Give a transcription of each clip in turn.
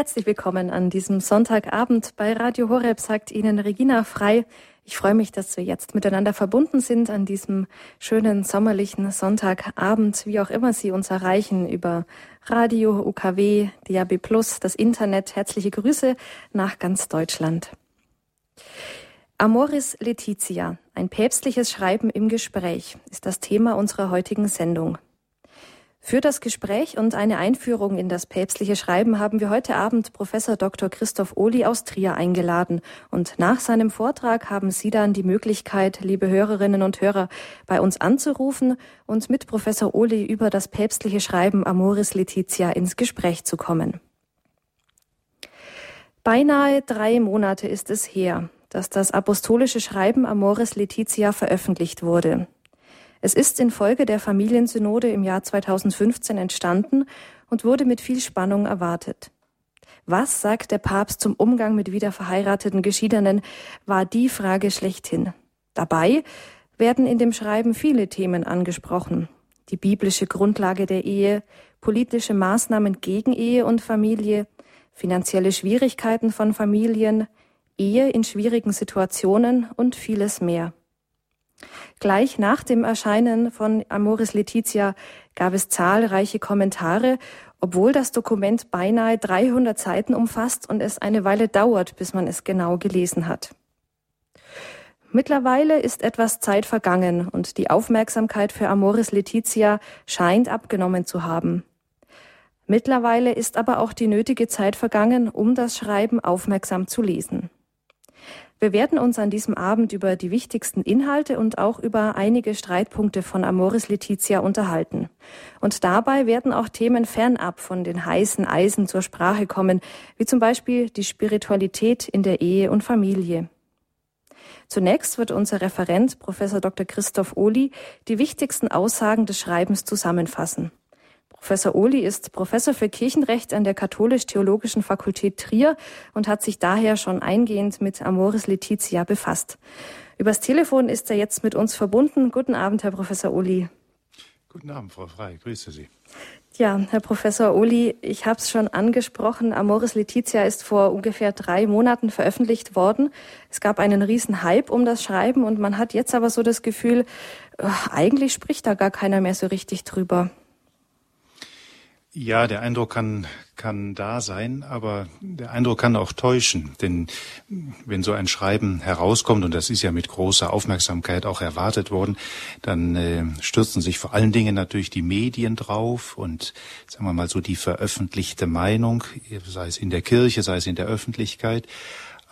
Herzlich willkommen an diesem Sonntagabend bei Radio Horeb, sagt Ihnen Regina Frei. Ich freue mich, dass wir jetzt miteinander verbunden sind an diesem schönen sommerlichen Sonntagabend, wie auch immer Sie uns erreichen, über Radio, UKW, DAB Plus, das Internet. Herzliche Grüße nach ganz Deutschland. Amoris Letizia, ein päpstliches Schreiben im Gespräch, ist das Thema unserer heutigen Sendung. Für das Gespräch und eine Einführung in das päpstliche Schreiben haben wir heute Abend Professor Dr. Christoph Ohli aus Trier eingeladen. Und nach seinem Vortrag haben Sie dann die Möglichkeit, liebe Hörerinnen und Hörer, bei uns anzurufen und mit Professor Ohli über das päpstliche Schreiben Amoris Letizia ins Gespräch zu kommen. Beinahe drei Monate ist es her, dass das apostolische Schreiben Amoris Letizia veröffentlicht wurde. Es ist infolge der Familiensynode im Jahr 2015 entstanden und wurde mit viel Spannung erwartet. Was sagt der Papst zum Umgang mit wiederverheirateten Geschiedenen, war die Frage schlechthin. Dabei werden in dem Schreiben viele Themen angesprochen. Die biblische Grundlage der Ehe, politische Maßnahmen gegen Ehe und Familie, finanzielle Schwierigkeiten von Familien, Ehe in schwierigen Situationen und vieles mehr. Gleich nach dem Erscheinen von Amoris Letizia gab es zahlreiche Kommentare, obwohl das Dokument beinahe 300 Seiten umfasst und es eine Weile dauert, bis man es genau gelesen hat. Mittlerweile ist etwas Zeit vergangen und die Aufmerksamkeit für Amoris Letizia scheint abgenommen zu haben. Mittlerweile ist aber auch die nötige Zeit vergangen, um das Schreiben aufmerksam zu lesen. Wir werden uns an diesem Abend über die wichtigsten Inhalte und auch über einige Streitpunkte von Amoris Letizia unterhalten. Und dabei werden auch Themen fernab von den heißen Eisen zur Sprache kommen, wie zum Beispiel die Spiritualität in der Ehe und Familie. Zunächst wird unser Referent Professor Dr. Christoph Ohli die wichtigsten Aussagen des Schreibens zusammenfassen. Professor Ohli ist Professor für Kirchenrecht an der Katholisch-Theologischen Fakultät Trier und hat sich daher schon eingehend mit Amoris Letizia befasst. Übers Telefon ist er jetzt mit uns verbunden. Guten Abend, Herr Professor Ohli. Guten Abend, Frau Frei. Grüße Sie. Ja, Herr Professor Ohli, ich habe es schon angesprochen. Amoris Letizia ist vor ungefähr drei Monaten veröffentlicht worden. Es gab einen riesen Hype um das Schreiben und man hat jetzt aber so das Gefühl, eigentlich spricht da gar keiner mehr so richtig drüber. Ja, der Eindruck kann, kann da sein, aber der Eindruck kann auch täuschen. Denn wenn so ein Schreiben herauskommt, und das ist ja mit großer Aufmerksamkeit auch erwartet worden, dann äh, stürzen sich vor allen Dingen natürlich die Medien drauf und, sagen wir mal so, die veröffentlichte Meinung, sei es in der Kirche, sei es in der Öffentlichkeit.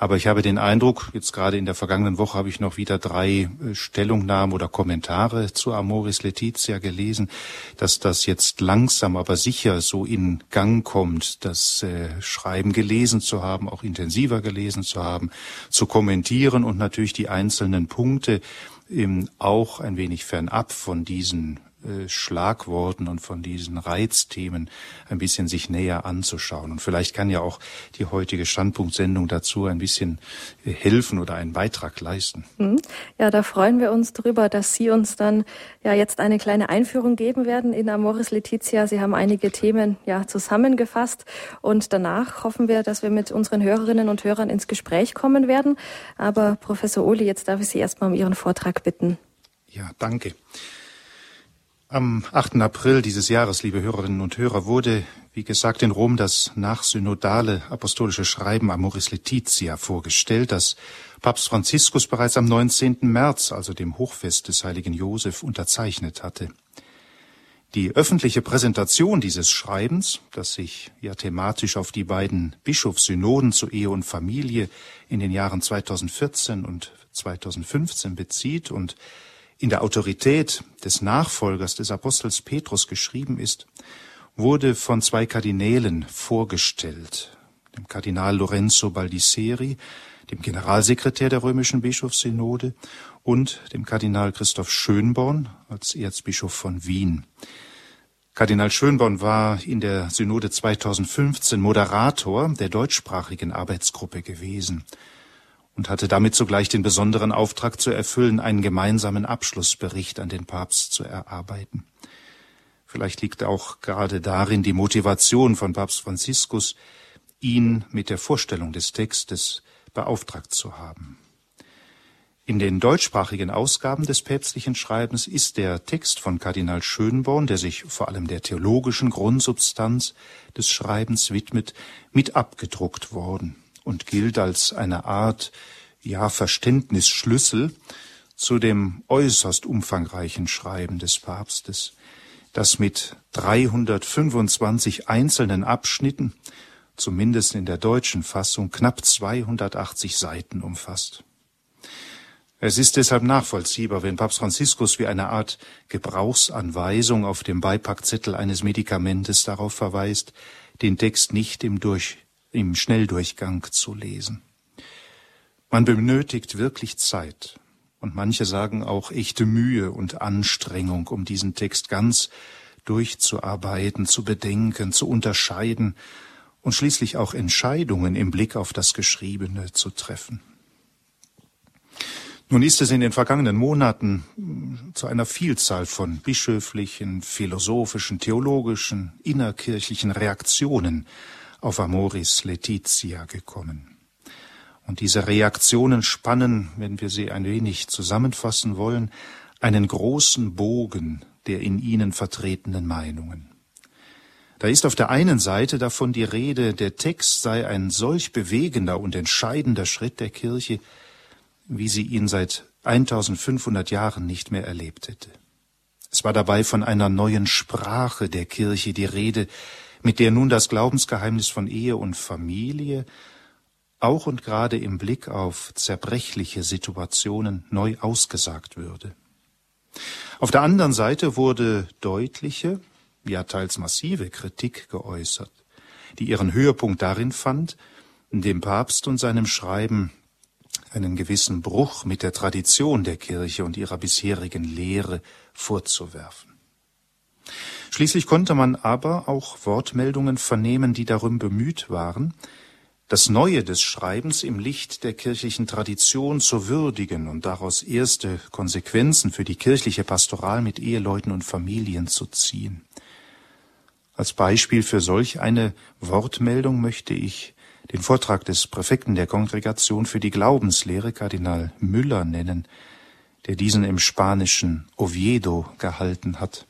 Aber ich habe den Eindruck, jetzt gerade in der vergangenen Woche habe ich noch wieder drei äh, Stellungnahmen oder Kommentare zu Amoris Letizia gelesen, dass das jetzt langsam, aber sicher so in Gang kommt, das äh, Schreiben gelesen zu haben, auch intensiver gelesen zu haben, zu kommentieren und natürlich die einzelnen Punkte ähm, auch ein wenig fernab von diesen äh, Schlagworten und von diesen Reizthemen ein bisschen sich näher anzuschauen. Und vielleicht kann ja auch die heutige Standpunktsendung dazu ein bisschen äh, helfen oder einen Beitrag leisten. Mhm. Ja, da freuen wir uns drüber, dass Sie uns dann ja jetzt eine kleine Einführung geben werden in Amoris Letizia. Sie haben einige Themen ja zusammengefasst und danach hoffen wir, dass wir mit unseren Hörerinnen und Hörern ins Gespräch kommen werden. Aber Professor Ohli, jetzt darf ich Sie erstmal um Ihren Vortrag bitten. Ja, danke. Am 8. April dieses Jahres, liebe Hörerinnen und Hörer, wurde, wie gesagt, in Rom das nachsynodale apostolische Schreiben Amoris Letizia vorgestellt, das Papst Franziskus bereits am 19. März, also dem Hochfest des heiligen Josef, unterzeichnet hatte. Die öffentliche Präsentation dieses Schreibens, das sich ja thematisch auf die beiden Bischofssynoden zu Ehe und Familie in den Jahren 2014 und 2015 bezieht und in der Autorität des Nachfolgers des Apostels Petrus geschrieben ist, wurde von zwei Kardinälen vorgestellt, dem Kardinal Lorenzo Baldisseri, dem Generalsekretär der römischen Bischofssynode und dem Kardinal Christoph Schönborn als Erzbischof von Wien. Kardinal Schönborn war in der Synode 2015 Moderator der deutschsprachigen Arbeitsgruppe gewesen und hatte damit zugleich den besonderen Auftrag zu erfüllen, einen gemeinsamen Abschlussbericht an den Papst zu erarbeiten. Vielleicht liegt auch gerade darin die Motivation von Papst Franziskus, ihn mit der Vorstellung des Textes beauftragt zu haben. In den deutschsprachigen Ausgaben des päpstlichen Schreibens ist der Text von Kardinal Schönborn, der sich vor allem der theologischen Grundsubstanz des Schreibens widmet, mit abgedruckt worden und gilt als eine Art ja Verständnisschlüssel zu dem äußerst umfangreichen Schreiben des Papstes, das mit 325 einzelnen Abschnitten, zumindest in der deutschen Fassung, knapp 280 Seiten umfasst. Es ist deshalb nachvollziehbar, wenn Papst Franziskus wie eine Art Gebrauchsanweisung auf dem Beipackzettel eines Medikamentes darauf verweist, den Text nicht im, Durch, im Schnelldurchgang zu lesen. Man benötigt wirklich Zeit und manche sagen auch echte Mühe und Anstrengung, um diesen Text ganz durchzuarbeiten, zu bedenken, zu unterscheiden und schließlich auch Entscheidungen im Blick auf das Geschriebene zu treffen. Nun ist es in den vergangenen Monaten hm, zu einer Vielzahl von bischöflichen, philosophischen, theologischen, innerkirchlichen Reaktionen auf Amoris Laetitia gekommen. Und diese Reaktionen spannen, wenn wir sie ein wenig zusammenfassen wollen, einen großen Bogen der in ihnen vertretenen Meinungen. Da ist auf der einen Seite davon die Rede, der Text sei ein solch bewegender und entscheidender Schritt der Kirche, wie sie ihn seit 1500 Jahren nicht mehr erlebt hätte. Es war dabei von einer neuen Sprache der Kirche die Rede, mit der nun das Glaubensgeheimnis von Ehe und Familie auch und gerade im Blick auf zerbrechliche Situationen neu ausgesagt würde. Auf der anderen Seite wurde deutliche, ja teils massive Kritik geäußert, die ihren Höhepunkt darin fand, dem Papst und seinem Schreiben einen gewissen Bruch mit der Tradition der Kirche und ihrer bisherigen Lehre vorzuwerfen. Schließlich konnte man aber auch Wortmeldungen vernehmen, die darum bemüht waren, das Neue des Schreibens im Licht der kirchlichen Tradition zu würdigen und daraus erste Konsequenzen für die kirchliche Pastoral mit Eheleuten und Familien zu ziehen. Als Beispiel für solch eine Wortmeldung möchte ich den Vortrag des Präfekten der Kongregation für die Glaubenslehre, Kardinal Müller, nennen, der diesen im spanischen Oviedo gehalten hat.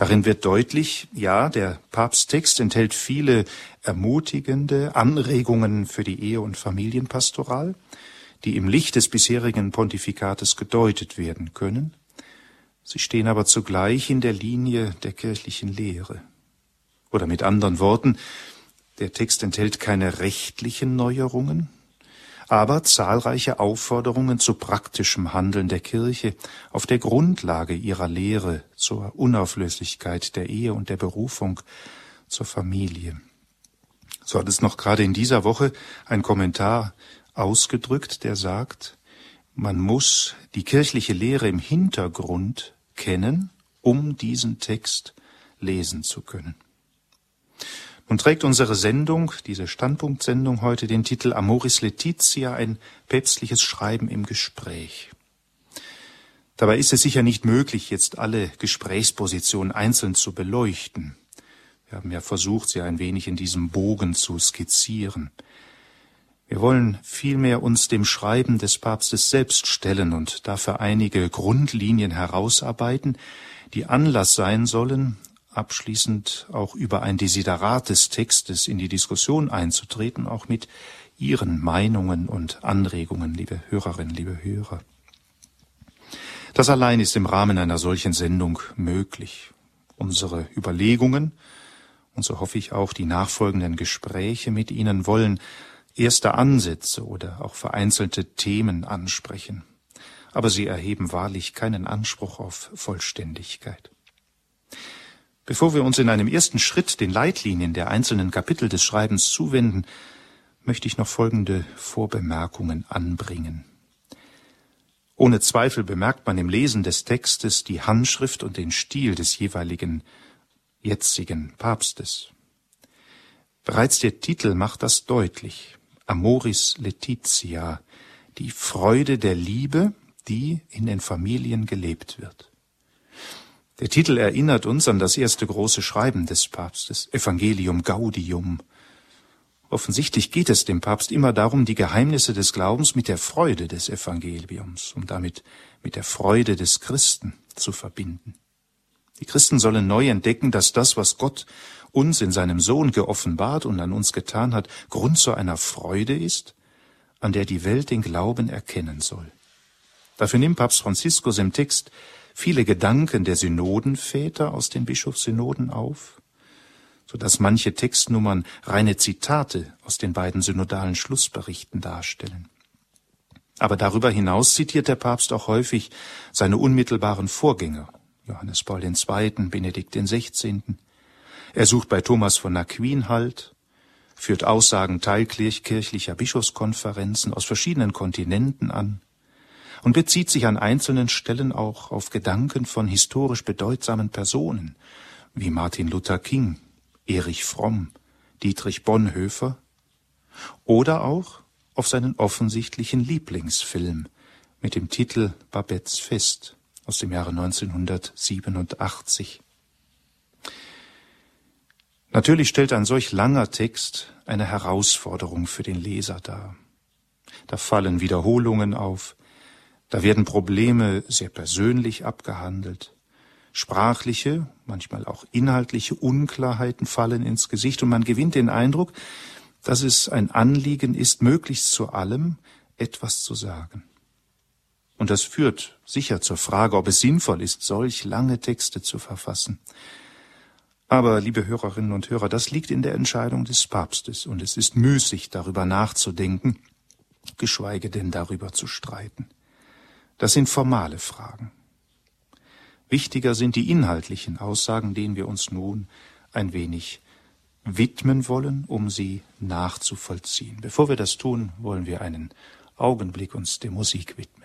Darin wird deutlich, ja, der Papsttext enthält viele ermutigende Anregungen für die Ehe- und Familienpastoral, die im Licht des bisherigen Pontifikates gedeutet werden können. Sie stehen aber zugleich in der Linie der kirchlichen Lehre. Oder mit anderen Worten, der Text enthält keine rechtlichen Neuerungen, aber zahlreiche Aufforderungen zu praktischem Handeln der Kirche auf der Grundlage ihrer Lehre zur Unauflöslichkeit der Ehe und der Berufung zur Familie. So hat es noch gerade in dieser Woche ein Kommentar ausgedrückt, der sagt, man muss die kirchliche Lehre im Hintergrund kennen, um diesen Text lesen zu können. Nun trägt unsere Sendung, diese Standpunktsendung heute den Titel Amoris Laetitia, ein päpstliches Schreiben im Gespräch. Dabei ist es sicher nicht möglich, jetzt alle Gesprächspositionen einzeln zu beleuchten. Wir haben ja versucht, sie ein wenig in diesem Bogen zu skizzieren. Wir wollen vielmehr uns dem Schreiben des Papstes selbst stellen und dafür einige Grundlinien herausarbeiten, die Anlass sein sollen, abschließend auch über ein Desiderat des Textes in die Diskussion einzutreten, auch mit Ihren Meinungen und Anregungen, liebe Hörerinnen, liebe Hörer. Das allein ist im Rahmen einer solchen Sendung möglich. Unsere Überlegungen und so hoffe ich auch die nachfolgenden Gespräche mit Ihnen wollen erste Ansätze oder auch vereinzelte Themen ansprechen. Aber sie erheben wahrlich keinen Anspruch auf Vollständigkeit. Bevor wir uns in einem ersten Schritt den Leitlinien der einzelnen Kapitel des Schreibens zuwenden, möchte ich noch folgende Vorbemerkungen anbringen. Ohne Zweifel bemerkt man im Lesen des Textes die Handschrift und den Stil des jeweiligen jetzigen Papstes. Bereits der Titel macht das deutlich. Amoris Laetitia, die Freude der Liebe, die in den Familien gelebt wird. Der Titel erinnert uns an das erste große Schreiben des Papstes, Evangelium Gaudium. Offensichtlich geht es dem Papst immer darum, die Geheimnisse des Glaubens mit der Freude des Evangeliums und damit mit der Freude des Christen zu verbinden. Die Christen sollen neu entdecken, dass das, was Gott uns in seinem Sohn geoffenbart und an uns getan hat, Grund zu einer Freude ist, an der die Welt den Glauben erkennen soll. Dafür nimmt Papst Franziskus im Text viele Gedanken der Synodenväter aus den Bischofssynoden auf, so dass manche Textnummern reine Zitate aus den beiden synodalen Schlussberichten darstellen. Aber darüber hinaus zitiert der Papst auch häufig seine unmittelbaren Vorgänger, Johannes Paul II., Benedikt XVI. Er sucht bei Thomas von Aquin Halt, führt Aussagen teilkirchlicher Bischofskonferenzen aus verschiedenen Kontinenten an und bezieht sich an einzelnen Stellen auch auf Gedanken von historisch bedeutsamen Personen wie Martin Luther King, Erich Fromm, Dietrich Bonhoeffer oder auch auf seinen offensichtlichen Lieblingsfilm mit dem Titel Babettes Fest aus dem Jahre 1987. Natürlich stellt ein solch langer Text eine Herausforderung für den Leser dar. Da fallen Wiederholungen auf, da werden Probleme sehr persönlich abgehandelt, sprachliche, manchmal auch inhaltliche Unklarheiten fallen ins Gesicht und man gewinnt den Eindruck, dass es ein Anliegen ist, möglichst zu allem etwas zu sagen. Und das führt sicher zur Frage, ob es sinnvoll ist, solch lange Texte zu verfassen. Aber, liebe Hörerinnen und Hörer, das liegt in der Entscheidung des Papstes, und es ist müßig, darüber nachzudenken, geschweige denn darüber zu streiten. Das sind formale Fragen. Wichtiger sind die inhaltlichen Aussagen, denen wir uns nun ein wenig widmen wollen, um sie nachzuvollziehen. Bevor wir das tun, wollen wir einen Augenblick uns der Musik widmen.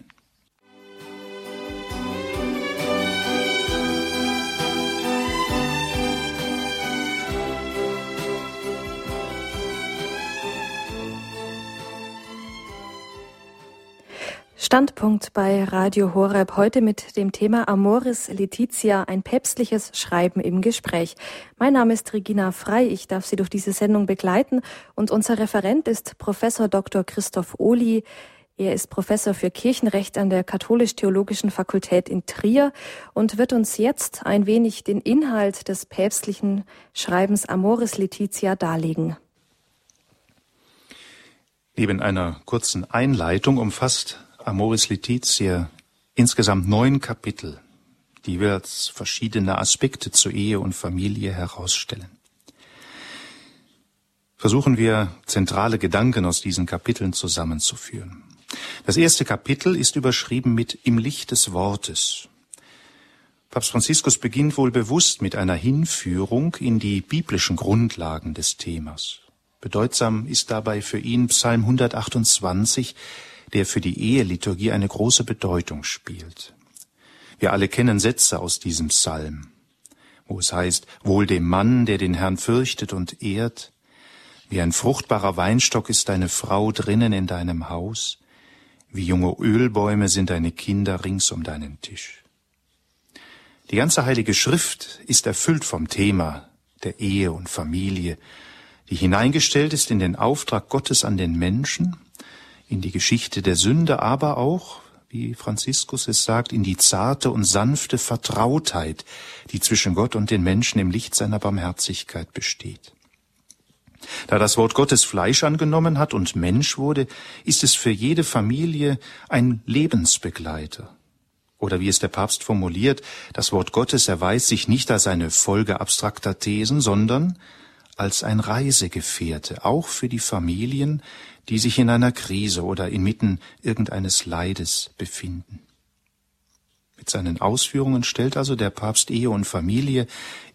Standpunkt bei Radio Horeb heute mit dem Thema Amoris Letizia, ein päpstliches Schreiben im Gespräch. Mein Name ist Regina Frei, ich darf Sie durch diese Sendung begleiten und unser Referent ist Professor Dr. Christoph Ohli. Er ist Professor für Kirchenrecht an der Katholisch-Theologischen Fakultät in Trier und wird uns jetzt ein wenig den Inhalt des päpstlichen Schreibens Amoris Letizia darlegen. Neben einer kurzen Einleitung umfasst Amoris Letizia insgesamt neun Kapitel, die wir als verschiedene Aspekte zur Ehe und Familie herausstellen. Versuchen wir zentrale Gedanken aus diesen Kapiteln zusammenzuführen. Das erste Kapitel ist überschrieben mit Im Licht des Wortes. Papst Franziskus beginnt wohl bewusst mit einer Hinführung in die biblischen Grundlagen des Themas. Bedeutsam ist dabei für ihn Psalm 128, der für die Eheliturgie eine große Bedeutung spielt. Wir alle kennen Sätze aus diesem Psalm, wo es heißt, wohl dem Mann, der den Herrn fürchtet und ehrt, wie ein fruchtbarer Weinstock ist deine Frau drinnen in deinem Haus, wie junge Ölbäume sind deine Kinder rings um deinen Tisch. Die ganze Heilige Schrift ist erfüllt vom Thema der Ehe und Familie, die hineingestellt ist in den Auftrag Gottes an den Menschen in die Geschichte der Sünde, aber auch, wie Franziskus es sagt, in die zarte und sanfte Vertrautheit, die zwischen Gott und den Menschen im Licht seiner Barmherzigkeit besteht. Da das Wort Gottes Fleisch angenommen hat und Mensch wurde, ist es für jede Familie ein Lebensbegleiter. Oder wie es der Papst formuliert, das Wort Gottes erweist sich nicht als eine Folge abstrakter Thesen, sondern als ein Reisegefährte, auch für die Familien, die sich in einer Krise oder inmitten irgendeines Leides befinden. Mit seinen Ausführungen stellt also der Papst Ehe und Familie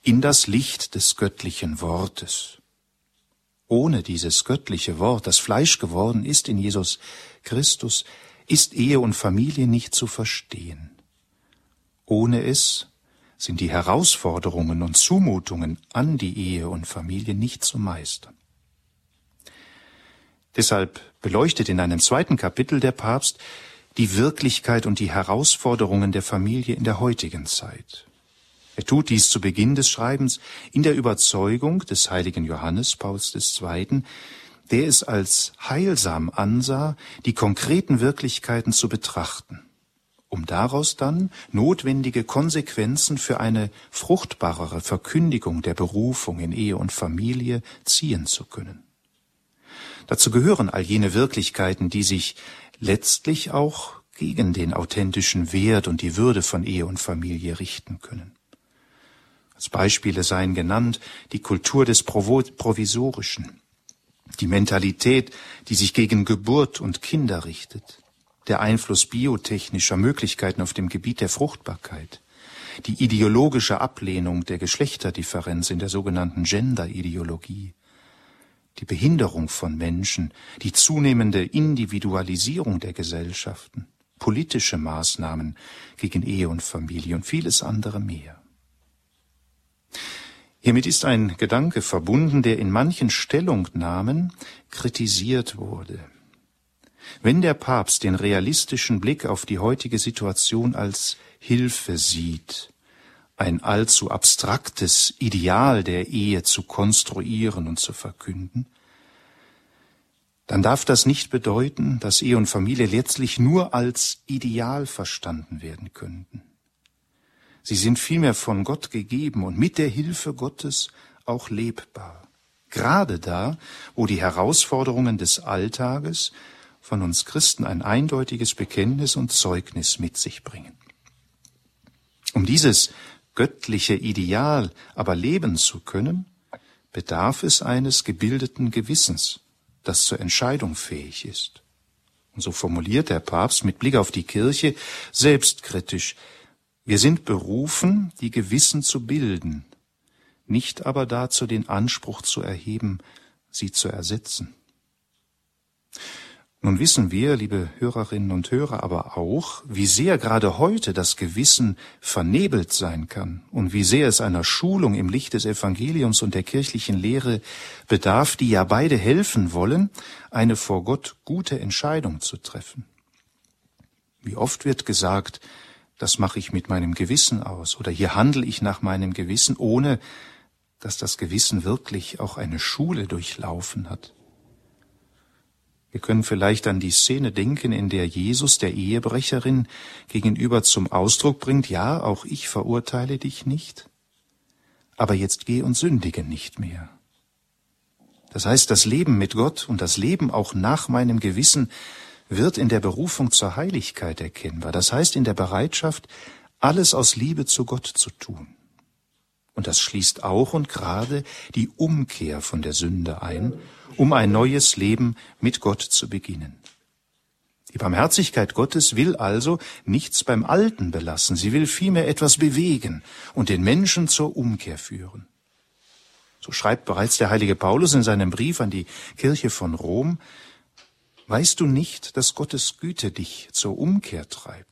in das Licht des göttlichen Wortes. Ohne dieses göttliche Wort, das Fleisch geworden ist in Jesus Christus, ist Ehe und Familie nicht zu verstehen. Ohne es sind die Herausforderungen und Zumutungen an die Ehe und Familie nicht zu meistern. Deshalb beleuchtet in einem zweiten Kapitel der Papst die Wirklichkeit und die Herausforderungen der Familie in der heutigen Zeit. Er tut dies zu Beginn des Schreibens in der Überzeugung des heiligen Johannes Pauls II., der es als heilsam ansah, die konkreten Wirklichkeiten zu betrachten, um daraus dann notwendige Konsequenzen für eine fruchtbarere Verkündigung der Berufung in Ehe und Familie ziehen zu können. Dazu gehören all jene Wirklichkeiten, die sich letztlich auch gegen den authentischen Wert und die Würde von Ehe und Familie richten können. Als Beispiele seien genannt die Kultur des Provisorischen, die Mentalität, die sich gegen Geburt und Kinder richtet, der Einfluss biotechnischer Möglichkeiten auf dem Gebiet der Fruchtbarkeit, die ideologische Ablehnung der Geschlechterdifferenz in der sogenannten Gender-Ideologie, die Behinderung von Menschen, die zunehmende Individualisierung der Gesellschaften, politische Maßnahmen gegen Ehe und Familie und vieles andere mehr. Hiermit ist ein Gedanke verbunden, der in manchen Stellungnahmen kritisiert wurde. Wenn der Papst den realistischen Blick auf die heutige Situation als Hilfe sieht, ein allzu abstraktes Ideal der Ehe zu konstruieren und zu verkünden, dann darf das nicht bedeuten, dass Ehe und Familie letztlich nur als Ideal verstanden werden könnten. Sie sind vielmehr von Gott gegeben und mit der Hilfe Gottes auch lebbar. Gerade da, wo die Herausforderungen des Alltages von uns Christen ein eindeutiges Bekenntnis und Zeugnis mit sich bringen. Um dieses göttliche Ideal aber leben zu können, bedarf es eines gebildeten Gewissens, das zur Entscheidung fähig ist. Und so formuliert der Papst mit Blick auf die Kirche selbstkritisch, wir sind berufen, die Gewissen zu bilden, nicht aber dazu den Anspruch zu erheben, sie zu ersetzen. Nun wissen wir, liebe Hörerinnen und Hörer, aber auch, wie sehr gerade heute das Gewissen vernebelt sein kann und wie sehr es einer Schulung im Licht des Evangeliums und der kirchlichen Lehre bedarf, die ja beide helfen wollen, eine vor Gott gute Entscheidung zu treffen. Wie oft wird gesagt, das mache ich mit meinem Gewissen aus oder hier handle ich nach meinem Gewissen, ohne dass das Gewissen wirklich auch eine Schule durchlaufen hat. Wir können vielleicht an die Szene denken, in der Jesus der Ehebrecherin gegenüber zum Ausdruck bringt, ja, auch ich verurteile dich nicht, aber jetzt geh und sündige nicht mehr. Das heißt, das Leben mit Gott und das Leben auch nach meinem Gewissen wird in der Berufung zur Heiligkeit erkennbar. Das heißt in der Bereitschaft, alles aus Liebe zu Gott zu tun. Und das schließt auch und gerade die Umkehr von der Sünde ein, um ein neues Leben mit Gott zu beginnen. Die Barmherzigkeit Gottes will also nichts beim Alten belassen, sie will vielmehr etwas bewegen und den Menschen zur Umkehr führen. So schreibt bereits der heilige Paulus in seinem Brief an die Kirche von Rom, Weißt du nicht, dass Gottes Güte dich zur Umkehr treibt?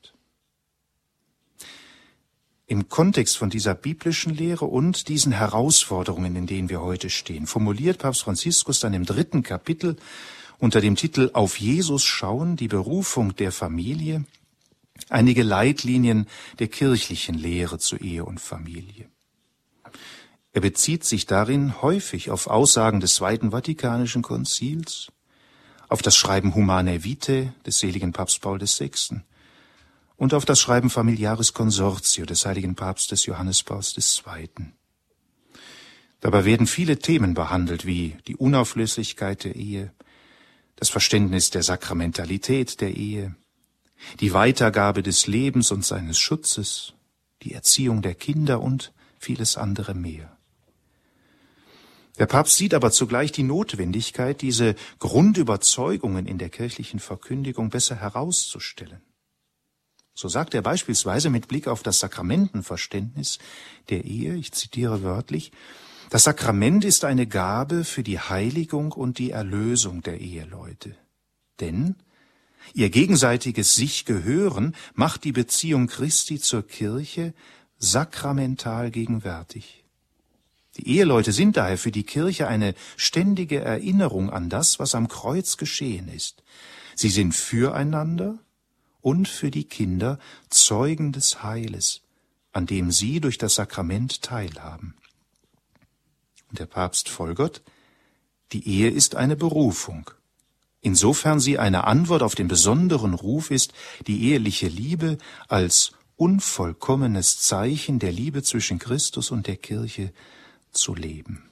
Im Kontext von dieser biblischen Lehre und diesen Herausforderungen, in denen wir heute stehen, formuliert Papst Franziskus dann im dritten Kapitel unter dem Titel Auf Jesus schauen, die Berufung der Familie, einige Leitlinien der kirchlichen Lehre zu Ehe und Familie. Er bezieht sich darin häufig auf Aussagen des Zweiten Vatikanischen Konzils, auf das Schreiben Humanae Vitae des seligen Papst Paul VI. Und auf das Schreiben Familiaris Consortio des heiligen Papstes Johannes Pauls II. Dabei werden viele Themen behandelt, wie die Unauflöslichkeit der Ehe, das Verständnis der Sakramentalität der Ehe, die Weitergabe des Lebens und seines Schutzes, die Erziehung der Kinder und vieles andere mehr. Der Papst sieht aber zugleich die Notwendigkeit, diese Grundüberzeugungen in der kirchlichen Verkündigung besser herauszustellen. So sagt er beispielsweise mit Blick auf das Sakramentenverständnis der Ehe, ich zitiere wörtlich, das Sakrament ist eine Gabe für die Heiligung und die Erlösung der Eheleute. Denn ihr gegenseitiges sich gehören macht die Beziehung Christi zur Kirche sakramental gegenwärtig. Die Eheleute sind daher für die Kirche eine ständige Erinnerung an das, was am Kreuz geschehen ist. Sie sind füreinander und für die Kinder Zeugen des Heiles, an dem sie durch das Sakrament teilhaben. Und der Papst folgert, Die Ehe ist eine Berufung. Insofern sie eine Antwort auf den besonderen Ruf ist, die eheliche Liebe als unvollkommenes Zeichen der Liebe zwischen Christus und der Kirche zu leben.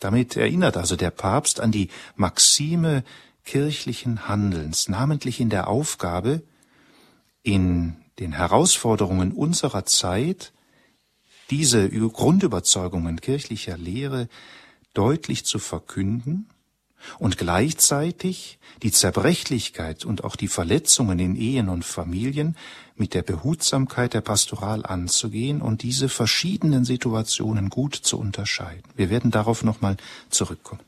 Damit erinnert also der Papst an die Maxime kirchlichen Handelns, namentlich in der Aufgabe, in den Herausforderungen unserer Zeit diese Grundüberzeugungen kirchlicher Lehre deutlich zu verkünden und gleichzeitig die Zerbrechlichkeit und auch die Verletzungen in Ehen und Familien mit der Behutsamkeit der Pastoral anzugehen und diese verschiedenen Situationen gut zu unterscheiden. Wir werden darauf nochmal zurückkommen.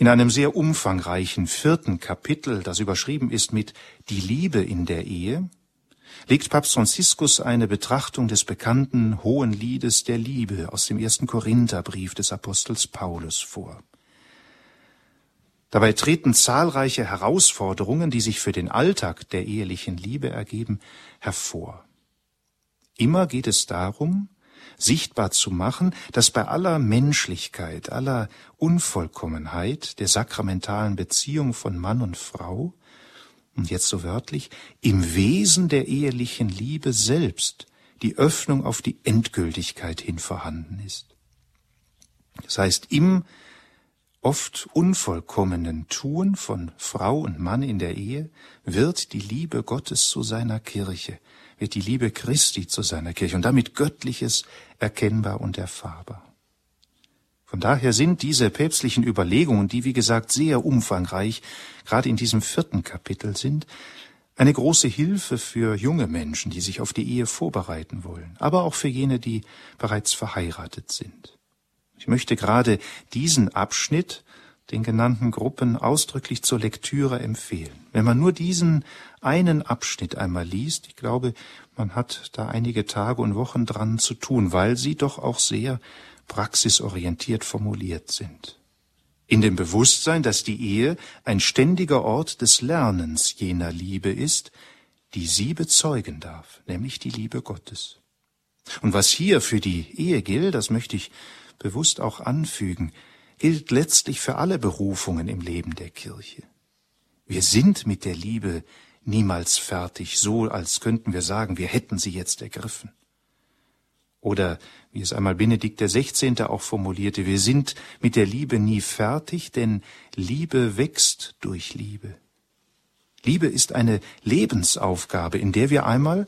In einem sehr umfangreichen vierten Kapitel, das überschrieben ist mit Die Liebe in der Ehe, legt Papst Franziskus eine Betrachtung des bekannten hohen Liedes der Liebe aus dem ersten Korintherbrief des Apostels Paulus vor. Dabei treten zahlreiche Herausforderungen, die sich für den Alltag der ehelichen Liebe ergeben, hervor. Immer geht es darum, sichtbar zu machen, dass bei aller Menschlichkeit, aller Unvollkommenheit der sakramentalen Beziehung von Mann und Frau, und jetzt so wörtlich, im Wesen der ehelichen Liebe selbst die Öffnung auf die Endgültigkeit hin vorhanden ist. Das heißt, im oft unvollkommenen Tun von Frau und Mann in der Ehe wird die Liebe Gottes zu seiner Kirche, wird die Liebe Christi zu seiner Kirche und damit Göttliches erkennbar und erfahrbar. Von daher sind diese päpstlichen Überlegungen, die wie gesagt sehr umfangreich gerade in diesem vierten Kapitel sind, eine große Hilfe für junge Menschen, die sich auf die Ehe vorbereiten wollen, aber auch für jene, die bereits verheiratet sind. Ich möchte gerade diesen Abschnitt den genannten Gruppen ausdrücklich zur Lektüre empfehlen. Wenn man nur diesen einen Abschnitt einmal liest, ich glaube, man hat da einige Tage und Wochen dran zu tun, weil sie doch auch sehr praxisorientiert formuliert sind. In dem Bewusstsein, dass die Ehe ein ständiger Ort des Lernens jener Liebe ist, die sie bezeugen darf, nämlich die Liebe Gottes. Und was hier für die Ehe gilt, das möchte ich bewusst auch anfügen, gilt letztlich für alle Berufungen im Leben der Kirche. Wir sind mit der Liebe niemals fertig, so als könnten wir sagen, wir hätten sie jetzt ergriffen. Oder wie es einmal Benedikt 16. auch formulierte, wir sind mit der Liebe nie fertig, denn Liebe wächst durch Liebe. Liebe ist eine Lebensaufgabe, in der wir einmal,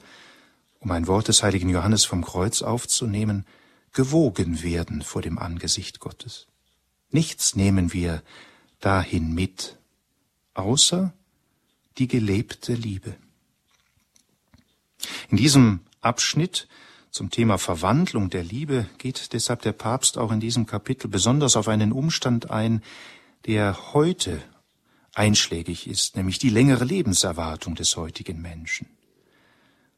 um ein Wort des heiligen Johannes vom Kreuz aufzunehmen, gewogen werden vor dem Angesicht Gottes. Nichts nehmen wir dahin mit, außer die gelebte Liebe. In diesem Abschnitt zum Thema Verwandlung der Liebe geht deshalb der Papst auch in diesem Kapitel besonders auf einen Umstand ein, der heute einschlägig ist, nämlich die längere Lebenserwartung des heutigen Menschen.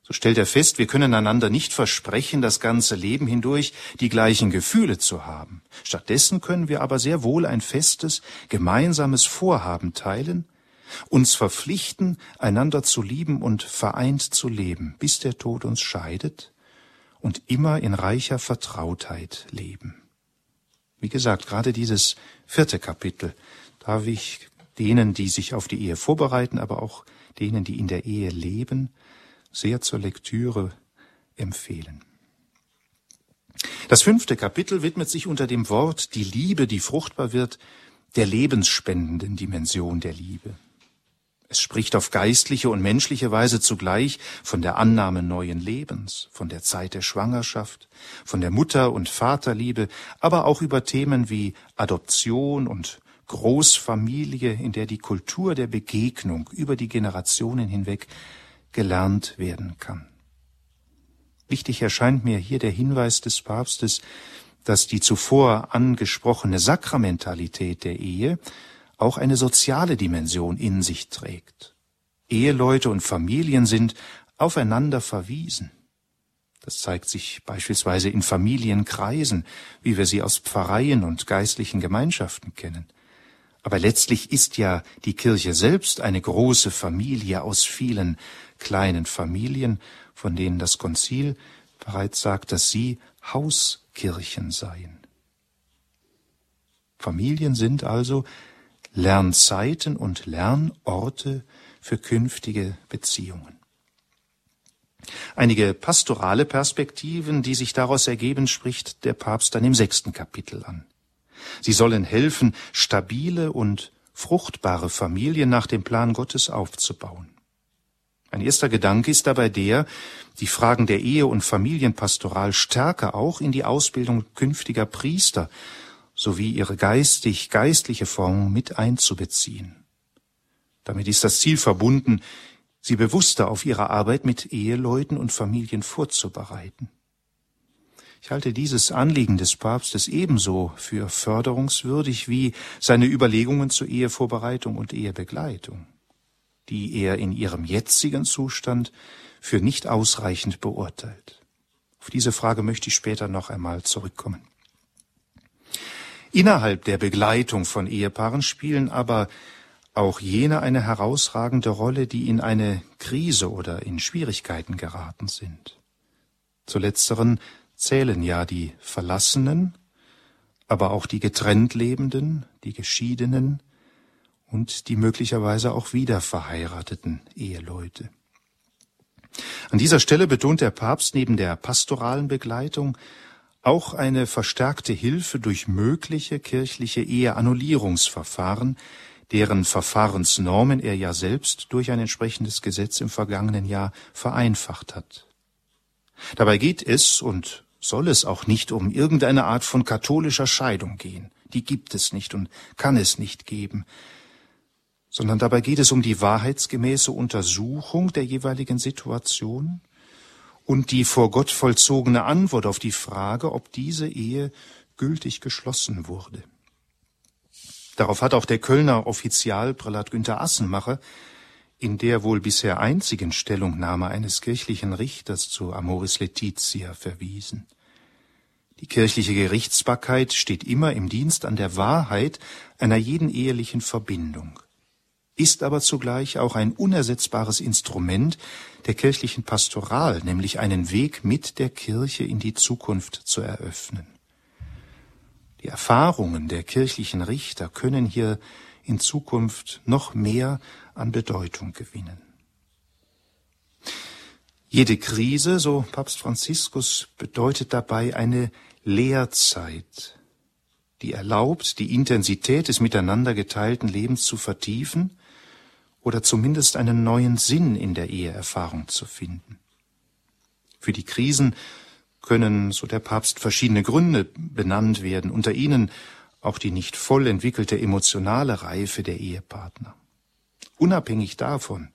So stellt er fest, wir können einander nicht versprechen, das ganze Leben hindurch die gleichen Gefühle zu haben. Stattdessen können wir aber sehr wohl ein festes, gemeinsames Vorhaben teilen, uns verpflichten, einander zu lieben und vereint zu leben, bis der Tod uns scheidet und immer in reicher Vertrautheit leben. Wie gesagt, gerade dieses vierte Kapitel darf ich denen, die sich auf die Ehe vorbereiten, aber auch denen, die in der Ehe leben, sehr zur Lektüre empfehlen. Das fünfte Kapitel widmet sich unter dem Wort die Liebe, die fruchtbar wird, der lebensspendenden Dimension der Liebe. Es spricht auf geistliche und menschliche Weise zugleich von der Annahme neuen Lebens, von der Zeit der Schwangerschaft, von der Mutter- und Vaterliebe, aber auch über Themen wie Adoption und Großfamilie, in der die Kultur der Begegnung über die Generationen hinweg gelernt werden kann. Wichtig erscheint mir hier der Hinweis des Papstes, dass die zuvor angesprochene Sakramentalität der Ehe auch eine soziale Dimension in sich trägt. Eheleute und Familien sind aufeinander verwiesen. Das zeigt sich beispielsweise in Familienkreisen, wie wir sie aus Pfarreien und geistlichen Gemeinschaften kennen. Aber letztlich ist ja die Kirche selbst eine große Familie aus vielen kleinen Familien, von denen das Konzil bereits sagt, dass sie Hauskirchen seien. Familien sind also Lernzeiten und Lernorte für künftige Beziehungen. Einige pastorale Perspektiven, die sich daraus ergeben, spricht der Papst dann im sechsten Kapitel an. Sie sollen helfen, stabile und fruchtbare Familien nach dem Plan Gottes aufzubauen. Ein erster Gedanke ist dabei der, die Fragen der Ehe und Familienpastoral stärker auch in die Ausbildung künftiger Priester sowie ihre geistig-geistliche Formung mit einzubeziehen. Damit ist das Ziel verbunden, sie bewusster auf ihre Arbeit mit Eheleuten und Familien vorzubereiten. Ich halte dieses Anliegen des Papstes ebenso für förderungswürdig wie seine Überlegungen zur Ehevorbereitung und Ehebegleitung, die er in ihrem jetzigen Zustand für nicht ausreichend beurteilt. Auf diese Frage möchte ich später noch einmal zurückkommen. Innerhalb der Begleitung von Ehepaaren spielen aber auch jene eine herausragende Rolle, die in eine Krise oder in Schwierigkeiten geraten sind. Zu letzteren zählen ja die Verlassenen, aber auch die getrennt Lebenden, die Geschiedenen und die möglicherweise auch wieder verheirateten Eheleute. An dieser Stelle betont der Papst neben der pastoralen Begleitung auch eine verstärkte Hilfe durch mögliche kirchliche Eheannullierungsverfahren, deren Verfahrensnormen er ja selbst durch ein entsprechendes Gesetz im vergangenen Jahr vereinfacht hat. Dabei geht es, und soll es auch nicht um irgendeine Art von katholischer Scheidung gehen, die gibt es nicht und kann es nicht geben, sondern dabei geht es um die wahrheitsgemäße Untersuchung der jeweiligen Situation und die vor Gott vollzogene Antwort auf die Frage, ob diese Ehe gültig geschlossen wurde. Darauf hat auch der Kölner Offizialprälat Günther Assenmacher in der wohl bisher einzigen Stellungnahme eines kirchlichen Richters zu Amoris Laetitia verwiesen. Die kirchliche Gerichtsbarkeit steht immer im Dienst an der Wahrheit einer jeden ehelichen Verbindung, ist aber zugleich auch ein unersetzbares Instrument der kirchlichen Pastoral, nämlich einen Weg mit der Kirche in die Zukunft zu eröffnen. Die Erfahrungen der kirchlichen Richter können hier in Zukunft noch mehr an Bedeutung gewinnen. Jede Krise, so Papst Franziskus, bedeutet dabei eine Lehrzeit, die erlaubt, die Intensität des miteinander geteilten Lebens zu vertiefen oder zumindest einen neuen Sinn in der Eheerfahrung zu finden. Für die Krisen können, so der Papst, verschiedene Gründe benannt werden, unter ihnen auch die nicht voll entwickelte emotionale Reife der Ehepartner. Unabhängig davon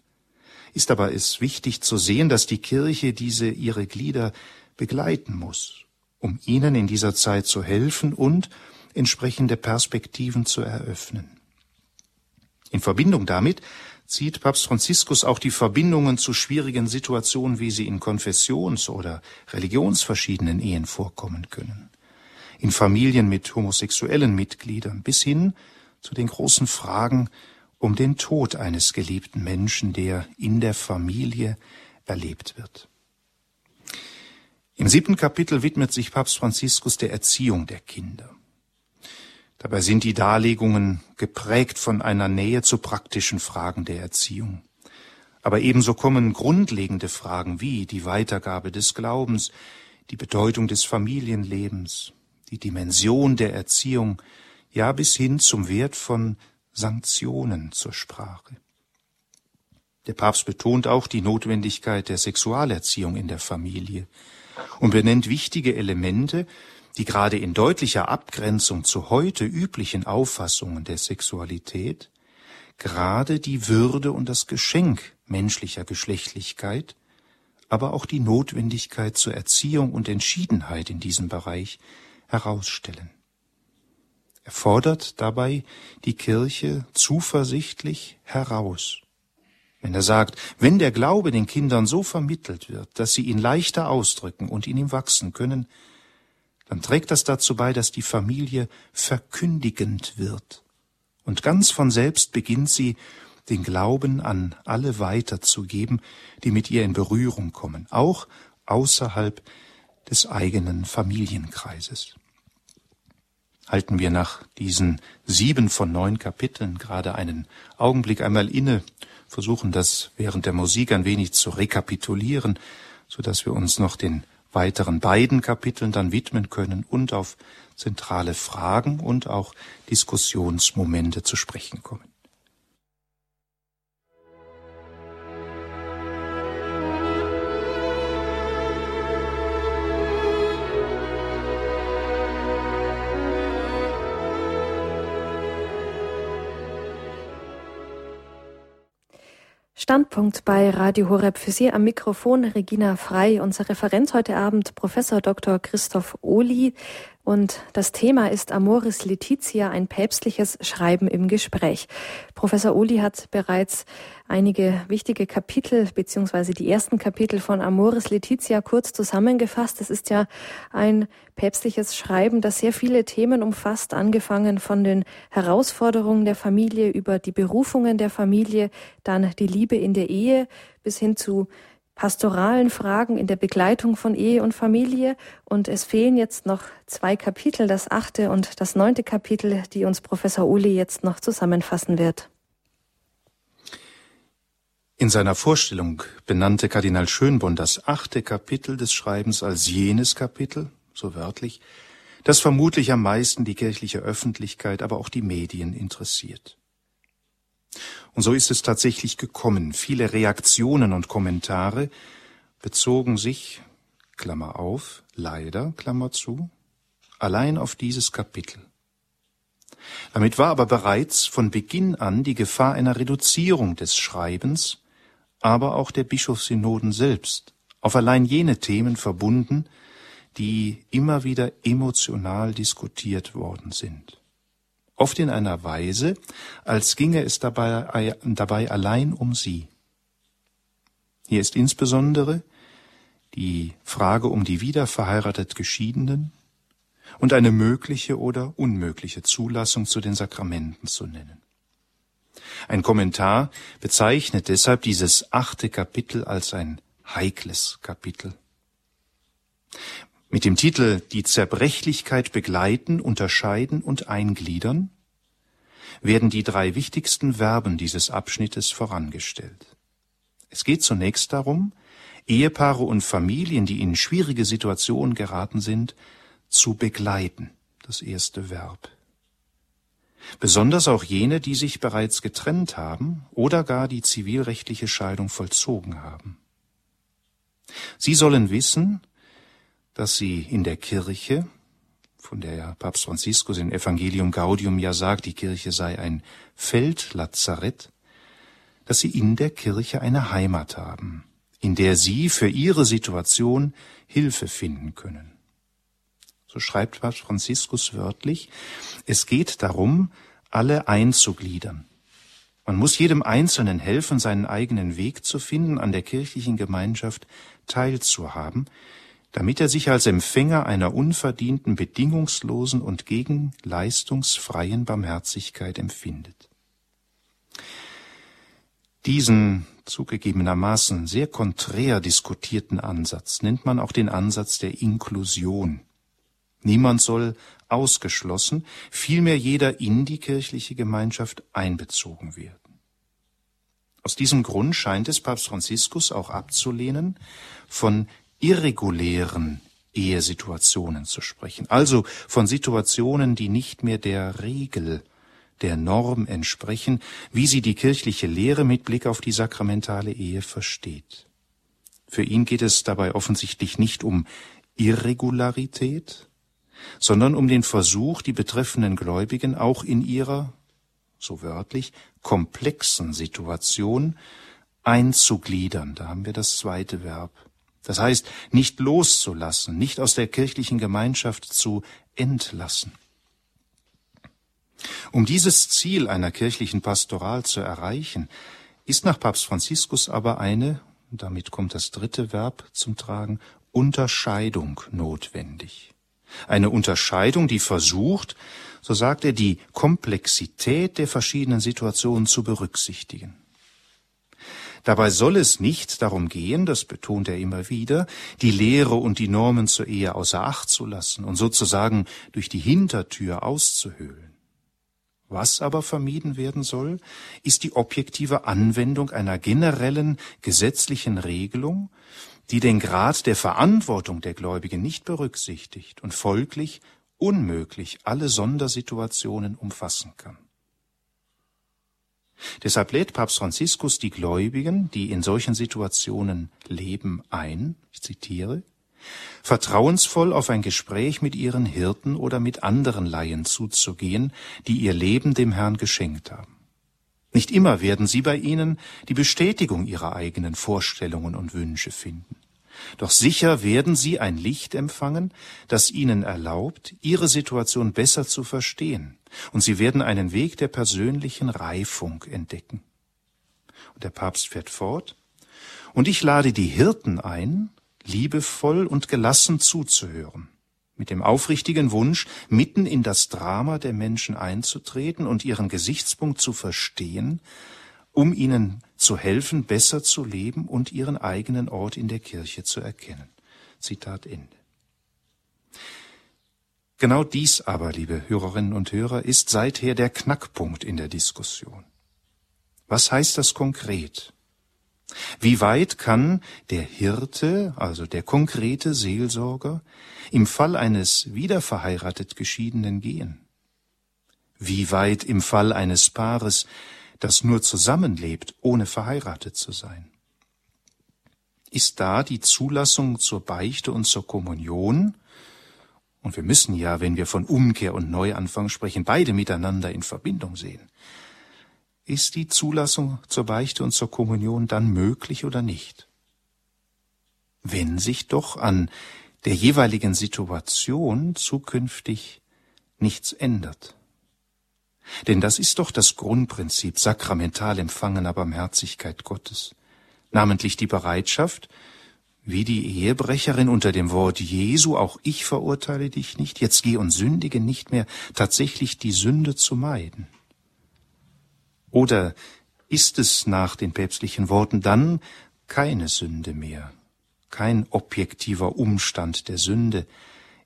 ist aber es wichtig zu sehen, dass die Kirche diese ihre Glieder begleiten muss, um ihnen in dieser Zeit zu helfen und entsprechende Perspektiven zu eröffnen. In Verbindung damit zieht Papst Franziskus auch die Verbindungen zu schwierigen Situationen, wie sie in Konfessions- oder religionsverschiedenen Ehen vorkommen können, in Familien mit homosexuellen Mitgliedern bis hin zu den großen Fragen um den Tod eines geliebten Menschen, der in der Familie erlebt wird. Im siebten Kapitel widmet sich Papst Franziskus der Erziehung der Kinder. Dabei sind die Darlegungen geprägt von einer Nähe zu praktischen Fragen der Erziehung. Aber ebenso kommen grundlegende Fragen wie die Weitergabe des Glaubens, die Bedeutung des Familienlebens, die Dimension der Erziehung, ja bis hin zum Wert von Sanktionen zur Sprache. Der Papst betont auch die Notwendigkeit der Sexualerziehung in der Familie und benennt wichtige Elemente, die gerade in deutlicher Abgrenzung zu heute üblichen Auffassungen der Sexualität gerade die Würde und das Geschenk menschlicher Geschlechtlichkeit, aber auch die Notwendigkeit zur Erziehung und Entschiedenheit in diesem Bereich herausstellen. Er fordert dabei die Kirche zuversichtlich heraus. Wenn er sagt, wenn der Glaube den Kindern so vermittelt wird, dass sie ihn leichter ausdrücken und in ihm wachsen können, dann trägt das dazu bei, dass die Familie verkündigend wird. Und ganz von selbst beginnt sie, den Glauben an alle weiterzugeben, die mit ihr in Berührung kommen, auch außerhalb des eigenen Familienkreises. halten wir nach diesen sieben von neun Kapiteln gerade einen Augenblick einmal inne, versuchen das während der Musik ein wenig zu rekapitulieren, so dass wir uns noch den weiteren beiden Kapiteln dann widmen können und auf zentrale Fragen und auch Diskussionsmomente zu sprechen kommen. Standpunkt bei Radio Horeb für Sie am Mikrofon Regina Frei. Unser Referent heute Abend Professor Dr. Christoph Ohli. Und das Thema ist Amoris Letizia, ein päpstliches Schreiben im Gespräch. Professor Uli hat bereits einige wichtige Kapitel beziehungsweise die ersten Kapitel von Amoris Letizia kurz zusammengefasst. Es ist ja ein päpstliches Schreiben, das sehr viele Themen umfasst, angefangen von den Herausforderungen der Familie über die Berufungen der Familie, dann die Liebe in der Ehe bis hin zu pastoralen Fragen in der Begleitung von Ehe und Familie. Und es fehlen jetzt noch zwei Kapitel, das achte und das neunte Kapitel, die uns Professor Uli jetzt noch zusammenfassen wird. In seiner Vorstellung benannte Kardinal Schönborn das achte Kapitel des Schreibens als jenes Kapitel, so wörtlich, das vermutlich am meisten die kirchliche Öffentlichkeit, aber auch die Medien interessiert. Und so ist es tatsächlich gekommen. Viele Reaktionen und Kommentare bezogen sich, Klammer auf, leider, Klammer zu, allein auf dieses Kapitel. Damit war aber bereits von Beginn an die Gefahr einer Reduzierung des Schreibens, aber auch der Bischofssynoden selbst auf allein jene Themen verbunden, die immer wieder emotional diskutiert worden sind oft in einer Weise, als ginge es dabei, dabei allein um sie. Hier ist insbesondere die Frage um die wiederverheiratet Geschiedenen und eine mögliche oder unmögliche Zulassung zu den Sakramenten zu nennen. Ein Kommentar bezeichnet deshalb dieses achte Kapitel als ein heikles Kapitel. Mit dem Titel Die Zerbrechlichkeit begleiten, unterscheiden und eingliedern werden die drei wichtigsten Verben dieses Abschnittes vorangestellt. Es geht zunächst darum, Ehepaare und Familien, die in schwierige Situationen geraten sind, zu begleiten. Das erste Verb. Besonders auch jene, die sich bereits getrennt haben oder gar die zivilrechtliche Scheidung vollzogen haben. Sie sollen wissen, dass sie in der Kirche, von der ja Papst Franziskus in Evangelium Gaudium ja sagt, die Kirche sei ein Feldlazarett, dass sie in der Kirche eine Heimat haben, in der sie für ihre Situation Hilfe finden können. So schreibt Papst Franziskus wörtlich, es geht darum, alle einzugliedern. Man muss jedem Einzelnen helfen, seinen eigenen Weg zu finden, an der kirchlichen Gemeinschaft teilzuhaben, damit er sich als Empfänger einer unverdienten, bedingungslosen und gegenleistungsfreien Barmherzigkeit empfindet. Diesen zugegebenermaßen sehr konträr diskutierten Ansatz nennt man auch den Ansatz der Inklusion. Niemand soll ausgeschlossen, vielmehr jeder in die kirchliche Gemeinschaft einbezogen werden. Aus diesem Grund scheint es Papst Franziskus auch abzulehnen, von irregulären Ehesituationen zu sprechen, also von Situationen, die nicht mehr der Regel, der Norm entsprechen, wie sie die kirchliche Lehre mit Blick auf die sakramentale Ehe versteht. Für ihn geht es dabei offensichtlich nicht um Irregularität, sondern um den Versuch, die betreffenden Gläubigen auch in ihrer, so wörtlich, komplexen Situation einzugliedern. Da haben wir das zweite Verb. Das heißt, nicht loszulassen, nicht aus der kirchlichen Gemeinschaft zu entlassen. Um dieses Ziel einer kirchlichen Pastoral zu erreichen, ist nach Papst Franziskus aber eine, damit kommt das dritte Verb zum Tragen, Unterscheidung notwendig. Eine Unterscheidung, die versucht, so sagt er, die Komplexität der verschiedenen Situationen zu berücksichtigen. Dabei soll es nicht darum gehen, das betont er immer wieder, die Lehre und die Normen zur Ehe außer Acht zu lassen und sozusagen durch die Hintertür auszuhöhlen. Was aber vermieden werden soll, ist die objektive Anwendung einer generellen gesetzlichen Regelung, die den Grad der Verantwortung der Gläubigen nicht berücksichtigt und folglich unmöglich alle Sondersituationen umfassen kann. Deshalb lädt Papst Franziskus die Gläubigen, die in solchen Situationen leben, ein, ich zitiere, vertrauensvoll auf ein Gespräch mit ihren Hirten oder mit anderen Laien zuzugehen, die ihr Leben dem Herrn geschenkt haben. Nicht immer werden sie bei ihnen die Bestätigung ihrer eigenen Vorstellungen und Wünsche finden. Doch sicher werden sie ein Licht empfangen, das ihnen erlaubt, ihre Situation besser zu verstehen, und sie werden einen Weg der persönlichen Reifung entdecken. Und der Papst fährt fort, und ich lade die Hirten ein, liebevoll und gelassen zuzuhören, mit dem aufrichtigen Wunsch, mitten in das Drama der Menschen einzutreten und ihren Gesichtspunkt zu verstehen, um ihnen zu helfen, besser zu leben und ihren eigenen Ort in der Kirche zu erkennen. Zitat Ende. Genau dies aber, liebe Hörerinnen und Hörer, ist seither der Knackpunkt in der Diskussion. Was heißt das konkret? Wie weit kann der Hirte, also der konkrete Seelsorger, im Fall eines wiederverheiratet Geschiedenen gehen? Wie weit im Fall eines Paares, das nur zusammenlebt, ohne verheiratet zu sein? Ist da die Zulassung zur Beichte und zur Kommunion, und wir müssen ja, wenn wir von Umkehr und Neuanfang sprechen, beide miteinander in Verbindung sehen, ist die Zulassung zur Beichte und zur Kommunion dann möglich oder nicht? Wenn sich doch an der jeweiligen Situation zukünftig nichts ändert. Denn das ist doch das Grundprinzip sakramental empfangener Barmherzigkeit Gottes, namentlich die Bereitschaft, wie die Ehebrecherin unter dem Wort Jesu, auch ich verurteile dich nicht, jetzt geh und sündige nicht mehr, tatsächlich die Sünde zu meiden. Oder ist es nach den päpstlichen Worten dann keine Sünde mehr, kein objektiver Umstand der Sünde,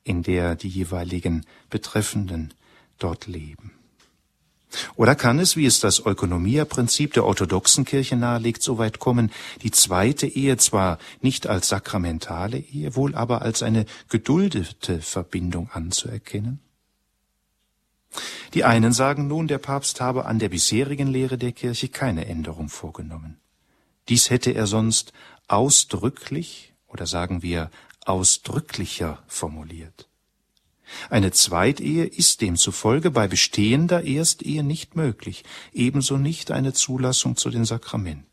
in der die jeweiligen Betreffenden dort leben? Oder kann es, wie es das Ökonomia-Prinzip der orthodoxen Kirche nahelegt, so weit kommen, die zweite Ehe zwar nicht als sakramentale Ehe, wohl aber als eine geduldete Verbindung anzuerkennen? Die einen sagen nun, der Papst habe an der bisherigen Lehre der Kirche keine Änderung vorgenommen. Dies hätte er sonst ausdrücklich oder sagen wir ausdrücklicher formuliert. Eine Zweitehe ist demzufolge bei bestehender Erstehe nicht möglich, ebenso nicht eine Zulassung zu den Sakramenten.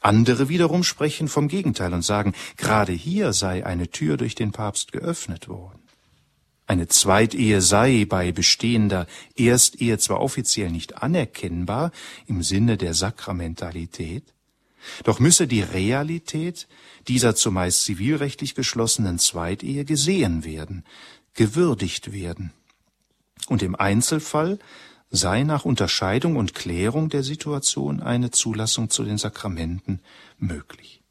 Andere wiederum sprechen vom Gegenteil und sagen, gerade hier sei eine Tür durch den Papst geöffnet worden. Eine Zweitehe sei bei bestehender Erstehe zwar offiziell nicht anerkennbar im Sinne der Sakramentalität, doch müsse die Realität dieser zumeist zivilrechtlich geschlossenen Zweitehe gesehen werden, gewürdigt werden. Und im Einzelfall sei nach Unterscheidung und Klärung der Situation eine Zulassung zu den Sakramenten möglich.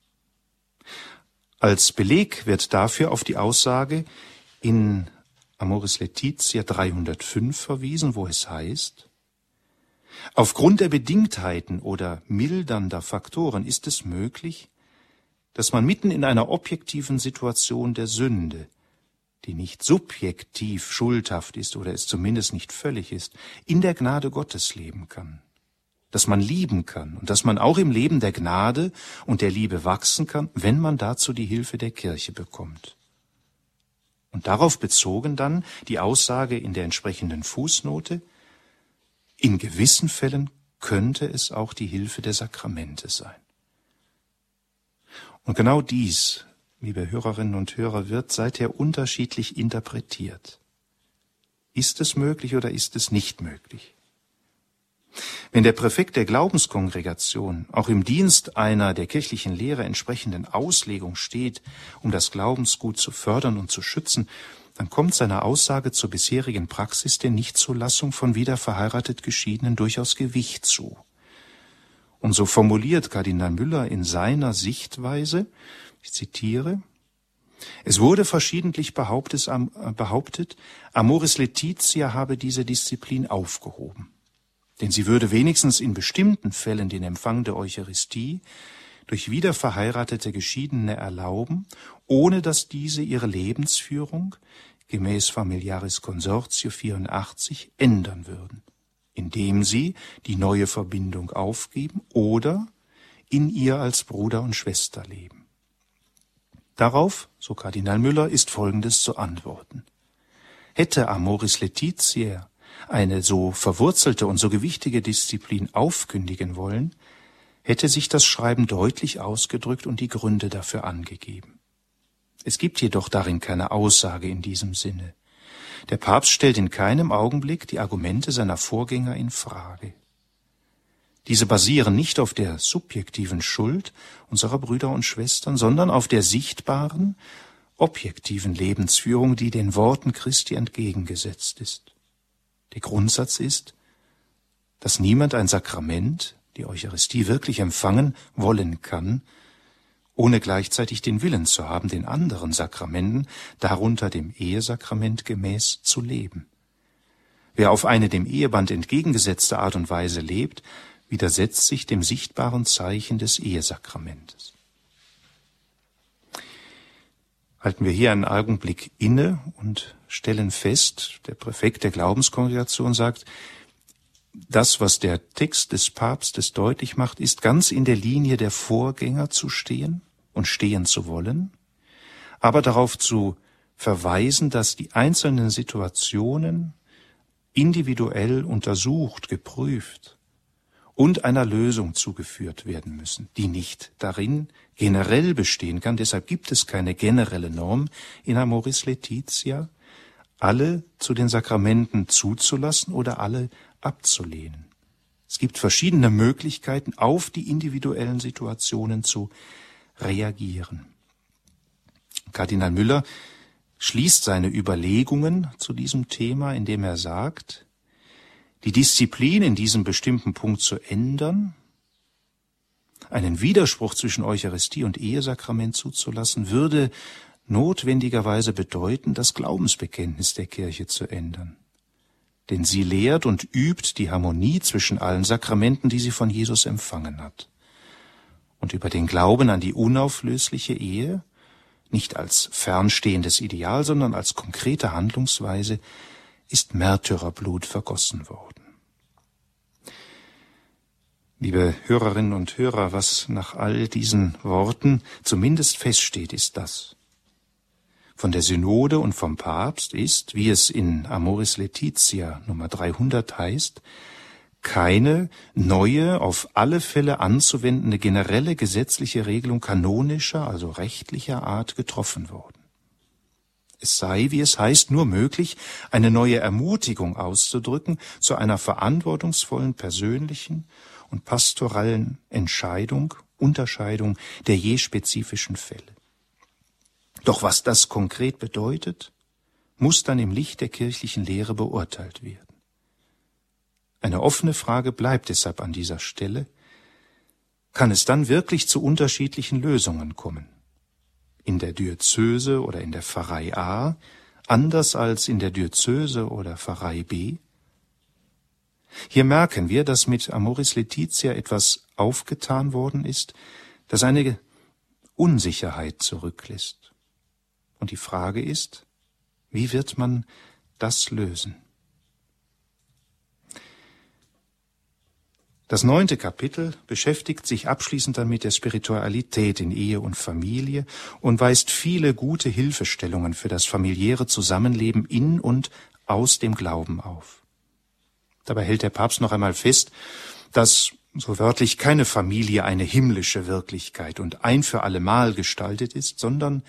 Als Beleg wird dafür auf die Aussage in Amoris Laetitia 305 verwiesen, wo es heißt, Aufgrund der Bedingtheiten oder mildernder Faktoren ist es möglich, dass man mitten in einer objektiven Situation der Sünde, die nicht subjektiv schuldhaft ist oder es zumindest nicht völlig ist, in der Gnade Gottes leben kann. Dass man lieben kann und dass man auch im Leben der Gnade und der Liebe wachsen kann, wenn man dazu die Hilfe der Kirche bekommt. Und darauf bezogen dann die Aussage in der entsprechenden Fußnote, in gewissen Fällen könnte es auch die Hilfe der Sakramente sein. Und genau dies, liebe Hörerinnen und Hörer, wird seither unterschiedlich interpretiert. Ist es möglich oder ist es nicht möglich? Wenn der Präfekt der Glaubenskongregation auch im Dienst einer der kirchlichen Lehre entsprechenden Auslegung steht, um das Glaubensgut zu fördern und zu schützen, dann kommt seiner Aussage zur bisherigen Praxis der Nichtzulassung von wieder verheiratet Geschiedenen durchaus Gewicht zu. Und so formuliert Kardinal Müller in seiner Sichtweise, ich zitiere, es wurde verschiedentlich behauptet, Amoris Laetitia habe diese Disziplin aufgehoben. Denn sie würde wenigstens in bestimmten Fällen den Empfang der Eucharistie durch wiederverheiratete Geschiedene erlauben, ohne dass diese ihre Lebensführung gemäß Familiaris Consortio 84 ändern würden, indem sie die neue Verbindung aufgeben oder in ihr als Bruder und Schwester leben. Darauf, so Kardinal Müller, ist Folgendes zu antworten. Hätte Amoris Laetitia eine so verwurzelte und so gewichtige Disziplin aufkündigen wollen, hätte sich das Schreiben deutlich ausgedrückt und die Gründe dafür angegeben. Es gibt jedoch darin keine Aussage in diesem Sinne. Der Papst stellt in keinem Augenblick die Argumente seiner Vorgänger in Frage. Diese basieren nicht auf der subjektiven Schuld unserer Brüder und Schwestern, sondern auf der sichtbaren, objektiven Lebensführung, die den Worten Christi entgegengesetzt ist. Der Grundsatz ist, dass niemand ein Sakrament, die Eucharistie, wirklich empfangen wollen kann, ohne gleichzeitig den Willen zu haben, den anderen Sakramenten, darunter dem Ehesakrament gemäß, zu leben. Wer auf eine dem Eheband entgegengesetzte Art und Weise lebt, widersetzt sich dem sichtbaren Zeichen des Ehesakramentes. Halten wir hier einen Augenblick inne und stellen fest, der Präfekt der Glaubenskongregation sagt, das, was der Text des Papstes deutlich macht, ist ganz in der Linie der Vorgänger zu stehen und stehen zu wollen, aber darauf zu verweisen, dass die einzelnen Situationen individuell untersucht, geprüft und einer Lösung zugeführt werden müssen, die nicht darin generell bestehen kann. Deshalb gibt es keine generelle Norm in Amoris Laetitia, alle zu den Sakramenten zuzulassen oder alle abzulehnen. Es gibt verschiedene Möglichkeiten, auf die individuellen Situationen zu reagieren. Kardinal Müller schließt seine Überlegungen zu diesem Thema, indem er sagt, die Disziplin in diesem bestimmten Punkt zu ändern, einen Widerspruch zwischen Eucharistie und Ehesakrament zuzulassen, würde notwendigerweise bedeuten, das Glaubensbekenntnis der Kirche zu ändern. Denn sie lehrt und übt die Harmonie zwischen allen Sakramenten, die sie von Jesus empfangen hat. Und über den Glauben an die unauflösliche Ehe, nicht als fernstehendes Ideal, sondern als konkrete Handlungsweise, ist Märtyrerblut vergossen worden. Liebe Hörerinnen und Hörer, was nach all diesen Worten zumindest feststeht, ist das von der Synode und vom Papst ist, wie es in Amoris Laetitia Nummer 300 heißt, keine neue, auf alle Fälle anzuwendende generelle gesetzliche Regelung kanonischer, also rechtlicher Art getroffen worden. Es sei, wie es heißt, nur möglich, eine neue Ermutigung auszudrücken zu einer verantwortungsvollen persönlichen und pastoralen Entscheidung, Unterscheidung der je spezifischen Fälle. Doch was das konkret bedeutet, muss dann im Licht der kirchlichen Lehre beurteilt werden. Eine offene Frage bleibt deshalb an dieser Stelle. Kann es dann wirklich zu unterschiedlichen Lösungen kommen? In der Diözese oder in der Pfarrei A, anders als in der Diözese oder Pfarrei B? Hier merken wir, dass mit Amoris Laetitia etwas aufgetan worden ist, das eine Unsicherheit zurücklässt. Und die Frage ist, wie wird man das lösen? Das neunte Kapitel beschäftigt sich abschließend dann mit der Spiritualität in Ehe und Familie und weist viele gute Hilfestellungen für das familiäre Zusammenleben in und aus dem Glauben auf. Dabei hält der Papst noch einmal fest, dass so wörtlich keine Familie eine himmlische Wirklichkeit und ein für allemal gestaltet ist, sondern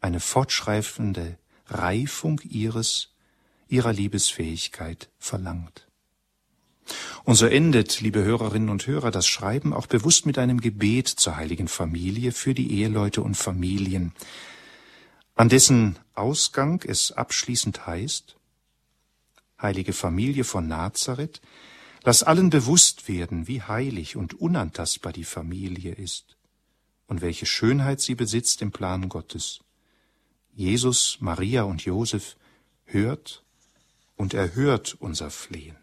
eine fortschreitende Reifung ihres, ihrer Liebesfähigkeit verlangt. Und so endet, liebe Hörerinnen und Hörer, das Schreiben auch bewusst mit einem Gebet zur heiligen Familie für die Eheleute und Familien, an dessen Ausgang es abschließend heißt, Heilige Familie von Nazareth, Lass allen bewusst werden, wie heilig und unantastbar die Familie ist und welche Schönheit sie besitzt im Plan Gottes. Jesus, Maria und Josef hört und erhört unser Flehen.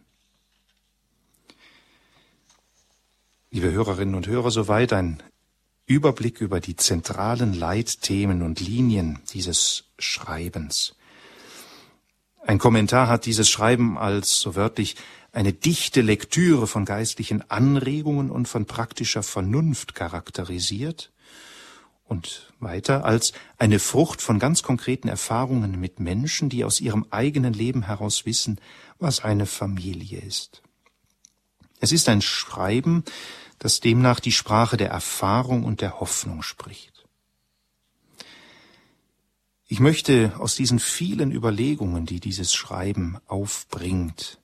Liebe Hörerinnen und Hörer, soweit ein Überblick über die zentralen Leitthemen und Linien dieses Schreibens. Ein Kommentar hat dieses Schreiben als so wörtlich eine dichte Lektüre von geistlichen Anregungen und von praktischer Vernunft charakterisiert und weiter als eine Frucht von ganz konkreten Erfahrungen mit Menschen, die aus ihrem eigenen Leben heraus wissen, was eine Familie ist. Es ist ein Schreiben, das demnach die Sprache der Erfahrung und der Hoffnung spricht. Ich möchte aus diesen vielen Überlegungen, die dieses Schreiben aufbringt,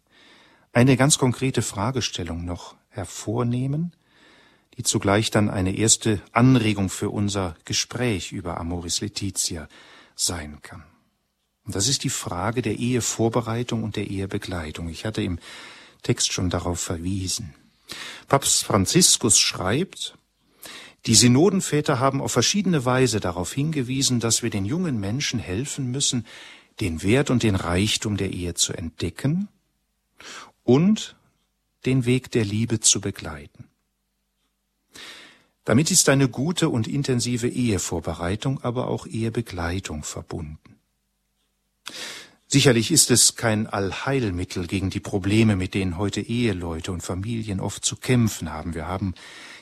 eine ganz konkrete Fragestellung noch hervornehmen, die zugleich dann eine erste Anregung für unser Gespräch über Amoris Laetitia sein kann. Und das ist die Frage der Ehevorbereitung und der Ehebegleitung. Ich hatte im Text schon darauf verwiesen. Papst Franziskus schreibt, die Synodenväter haben auf verschiedene Weise darauf hingewiesen, dass wir den jungen Menschen helfen müssen, den Wert und den Reichtum der Ehe zu entdecken und den Weg der Liebe zu begleiten. Damit ist eine gute und intensive Ehevorbereitung, aber auch Ehebegleitung verbunden. Sicherlich ist es kein Allheilmittel gegen die Probleme, mit denen heute Eheleute und Familien oft zu kämpfen haben. Wir haben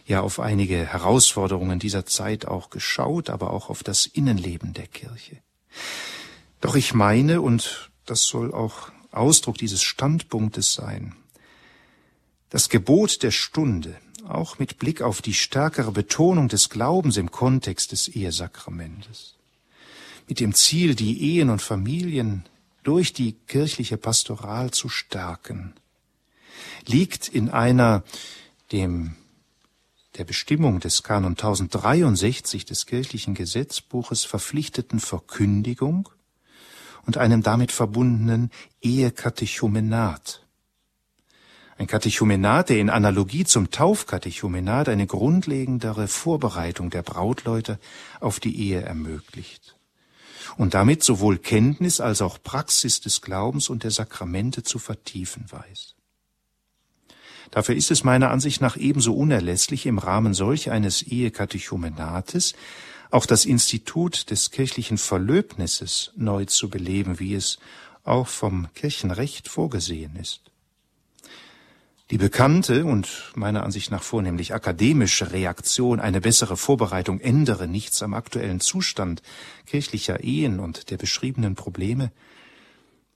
ja auf einige Herausforderungen dieser Zeit auch geschaut, aber auch auf das Innenleben der Kirche. Doch ich meine, und das soll auch Ausdruck dieses Standpunktes sein, das Gebot der Stunde, auch mit Blick auf die stärkere Betonung des Glaubens im Kontext des Ehesakramentes. Mit dem Ziel, die Ehen und Familien durch die kirchliche Pastoral zu stärken, liegt in einer dem der Bestimmung des Kanon 1063 des kirchlichen Gesetzbuches verpflichteten Verkündigung und einem damit verbundenen Ehekatechumenat. Ein Katechumenat, der in Analogie zum Taufkatechumenat eine grundlegendere Vorbereitung der Brautleute auf die Ehe ermöglicht und damit sowohl Kenntnis als auch Praxis des Glaubens und der Sakramente zu vertiefen weiß. Dafür ist es meiner Ansicht nach ebenso unerlässlich, im Rahmen solch eines Ehekatechumenates auch das Institut des kirchlichen Verlöbnisses neu zu beleben, wie es auch vom Kirchenrecht vorgesehen ist. Die bekannte und meiner Ansicht nach vornehmlich akademische Reaktion, eine bessere Vorbereitung ändere nichts am aktuellen Zustand kirchlicher Ehen und der beschriebenen Probleme,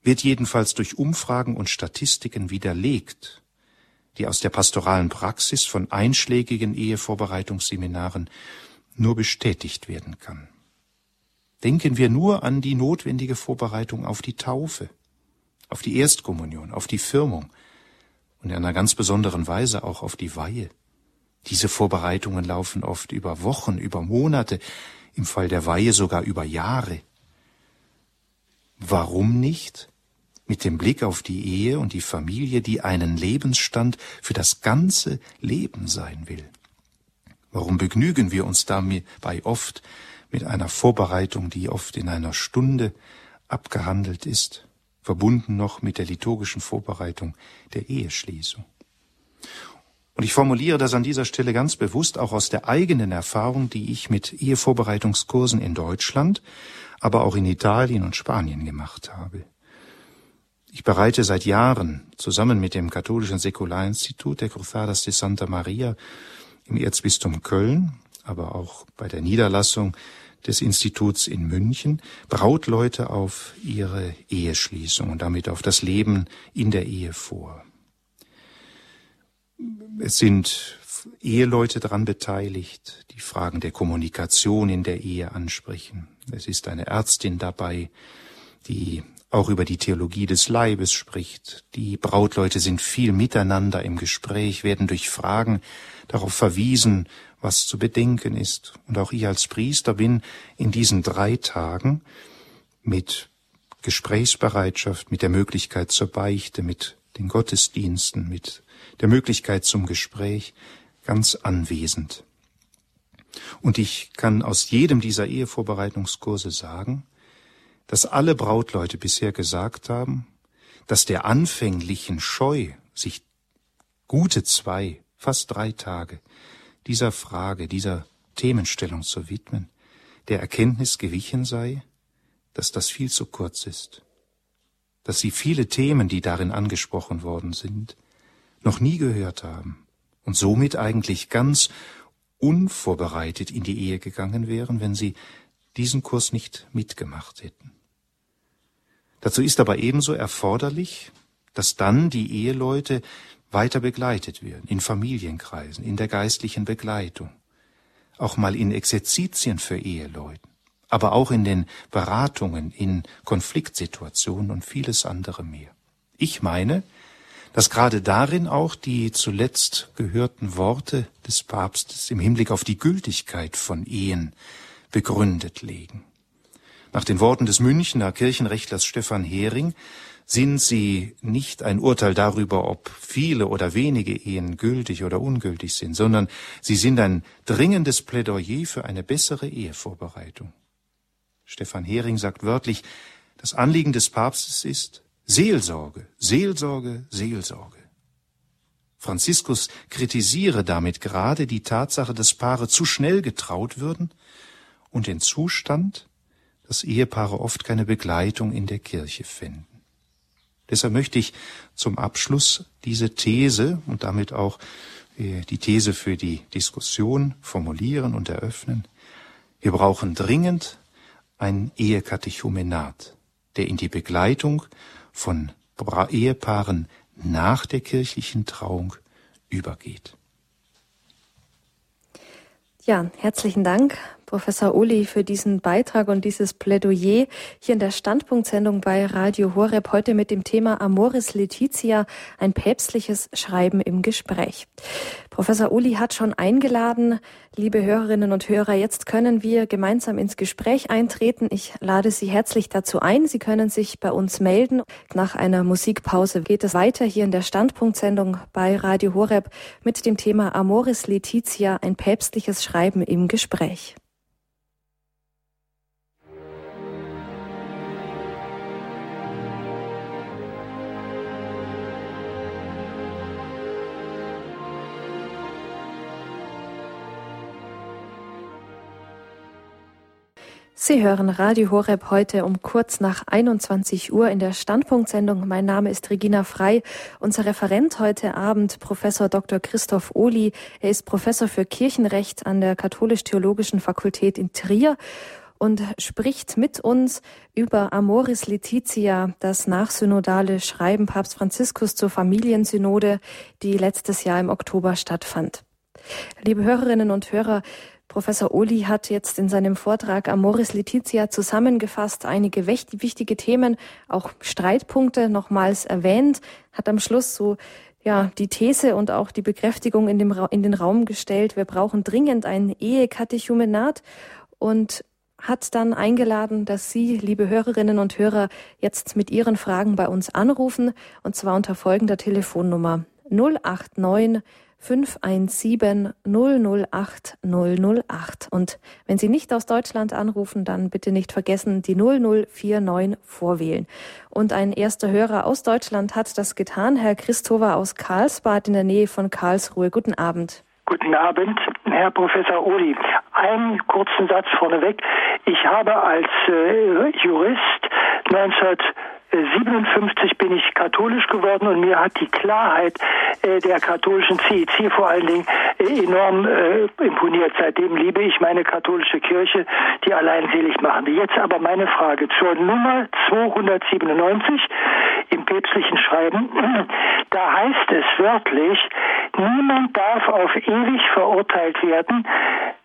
wird jedenfalls durch Umfragen und Statistiken widerlegt, die aus der pastoralen Praxis von einschlägigen Ehevorbereitungsseminaren nur bestätigt werden kann. Denken wir nur an die notwendige Vorbereitung auf die Taufe, auf die Erstkommunion, auf die Firmung, in einer ganz besonderen Weise auch auf die Weihe. Diese Vorbereitungen laufen oft über Wochen, über Monate, im Fall der Weihe sogar über Jahre. Warum nicht? Mit dem Blick auf die Ehe und die Familie, die einen Lebensstand für das ganze Leben sein will. Warum begnügen wir uns dabei oft mit einer Vorbereitung, die oft in einer Stunde abgehandelt ist? Verbunden noch mit der liturgischen Vorbereitung der Eheschließung. Und ich formuliere das an dieser Stelle ganz bewusst auch aus der eigenen Erfahrung, die ich mit Ehevorbereitungskursen in Deutschland, aber auch in Italien und Spanien gemacht habe. Ich bereite seit Jahren zusammen mit dem katholischen Säkularinstitut der Cruzadas de Santa Maria im Erzbistum Köln, aber auch bei der Niederlassung des Instituts in München Brautleute auf ihre Eheschließung und damit auf das Leben in der Ehe vor. Es sind Eheleute daran beteiligt, die Fragen der Kommunikation in der Ehe ansprechen. Es ist eine Ärztin dabei, die auch über die Theologie des Leibes spricht. Die Brautleute sind viel miteinander im Gespräch, werden durch Fragen darauf verwiesen, was zu bedenken ist. Und auch ich als Priester bin in diesen drei Tagen mit Gesprächsbereitschaft, mit der Möglichkeit zur Beichte, mit den Gottesdiensten, mit der Möglichkeit zum Gespräch ganz anwesend. Und ich kann aus jedem dieser Ehevorbereitungskurse sagen, dass alle Brautleute bisher gesagt haben, dass der anfänglichen Scheu, sich gute zwei, fast drei Tage dieser Frage, dieser Themenstellung zu widmen, der Erkenntnis gewichen sei, dass das viel zu kurz ist, dass sie viele Themen, die darin angesprochen worden sind, noch nie gehört haben und somit eigentlich ganz unvorbereitet in die Ehe gegangen wären, wenn sie diesen Kurs nicht mitgemacht hätten. Dazu ist aber ebenso erforderlich, dass dann die Eheleute weiter begleitet werden, in Familienkreisen, in der geistlichen Begleitung, auch mal in Exerzitien für Eheleuten, aber auch in den Beratungen, in Konfliktsituationen und vieles andere mehr. Ich meine, dass gerade darin auch die zuletzt gehörten Worte des Papstes im Hinblick auf die Gültigkeit von Ehen begründet liegen. Nach den Worten des Münchner Kirchenrechtlers Stefan Hering sind sie nicht ein Urteil darüber, ob viele oder wenige Ehen gültig oder ungültig sind, sondern sie sind ein dringendes Plädoyer für eine bessere Ehevorbereitung. Stefan Hering sagt wörtlich, das Anliegen des Papstes ist, Seelsorge, Seelsorge, Seelsorge. Franziskus kritisiere damit gerade die Tatsache, dass Paare zu schnell getraut würden und den Zustand, dass Ehepaare oft keine Begleitung in der Kirche finden. Deshalb möchte ich zum Abschluss diese These und damit auch äh, die These für die Diskussion formulieren und eröffnen. Wir brauchen dringend ein Ehekatechumenat, der in die Begleitung von Ehepaaren nach der kirchlichen Trauung übergeht. Ja, herzlichen Dank, Professor Uli, für diesen Beitrag und dieses Plädoyer hier in der Standpunktsendung bei Radio Horeb heute mit dem Thema Amoris Laetitia, ein päpstliches Schreiben im Gespräch. Professor Uli hat schon eingeladen, liebe Hörerinnen und Hörer, jetzt können wir gemeinsam ins Gespräch eintreten. Ich lade Sie herzlich dazu ein. Sie können sich bei uns melden. Nach einer Musikpause geht es weiter hier in der Standpunktsendung bei Radio Horeb mit dem Thema Amoris Laetitia, ein päpstliches Schreiben im Gespräch. Sie hören Radio Horeb heute um kurz nach 21 Uhr in der Standpunktsendung. Mein Name ist Regina Frei. Unser Referent heute Abend, Professor Dr. Christoph Ohli. Er ist Professor für Kirchenrecht an der Katholisch-Theologischen Fakultät in Trier und spricht mit uns über Amoris Laetitia, das nachsynodale Schreiben Papst Franziskus zur Familiensynode, die letztes Jahr im Oktober stattfand. Liebe Hörerinnen und Hörer, Professor Oli hat jetzt in seinem Vortrag Amoris Letizia zusammengefasst, einige wichtige Themen, auch Streitpunkte nochmals erwähnt, hat am Schluss so ja, die These und auch die Bekräftigung in, dem in den Raum gestellt, wir brauchen dringend ein Ehekatechumenat und hat dann eingeladen, dass Sie, liebe Hörerinnen und Hörer, jetzt mit Ihren Fragen bei uns anrufen, und zwar unter folgender Telefonnummer 089 517 008 008. Und wenn Sie nicht aus Deutschland anrufen, dann bitte nicht vergessen, die 0049 vorwählen. Und ein erster Hörer aus Deutschland hat das getan, Herr Christopher aus Karlsbad in der Nähe von Karlsruhe. Guten Abend. Guten Abend, Herr Professor Uli. Einen kurzen Satz vorneweg. Ich habe als äh, Jurist 19 57 bin ich katholisch geworden und mir hat die Klarheit äh, der katholischen CIC vor allen Dingen äh, enorm äh, imponiert. Seitdem liebe ich meine katholische Kirche, die allein selig machen. Jetzt aber meine Frage zur Nummer 297 im päpstlichen Schreiben. Da heißt es wörtlich, niemand darf auf ewig verurteilt werden,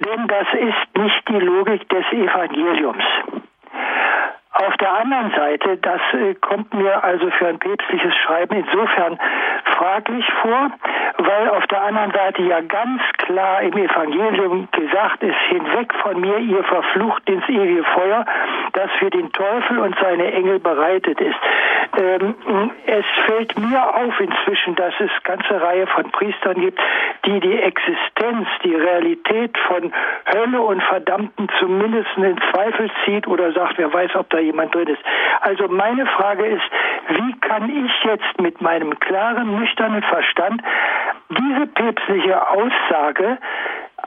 denn das ist nicht die Logik des Evangeliums. Auf der anderen Seite, das äh, kommt mir also für ein päpstliches Schreiben insofern fraglich vor, weil auf der anderen Seite ja ganz klar im Evangelium gesagt ist, hinweg von mir, ihr verflucht ins ewige Feuer, das für den Teufel und seine Engel bereitet ist. Ähm, es fällt mir auf inzwischen, dass es ganze Reihe von Priestern gibt, die die Existenz, die Realität von Hölle und Verdammten zumindest in Zweifel zieht oder sagt, wer weiß, ob da jemand drin ist. Also meine Frage ist, wie kann ich jetzt mit meinem klaren, nüchternen Verstand diese päpstliche Aussage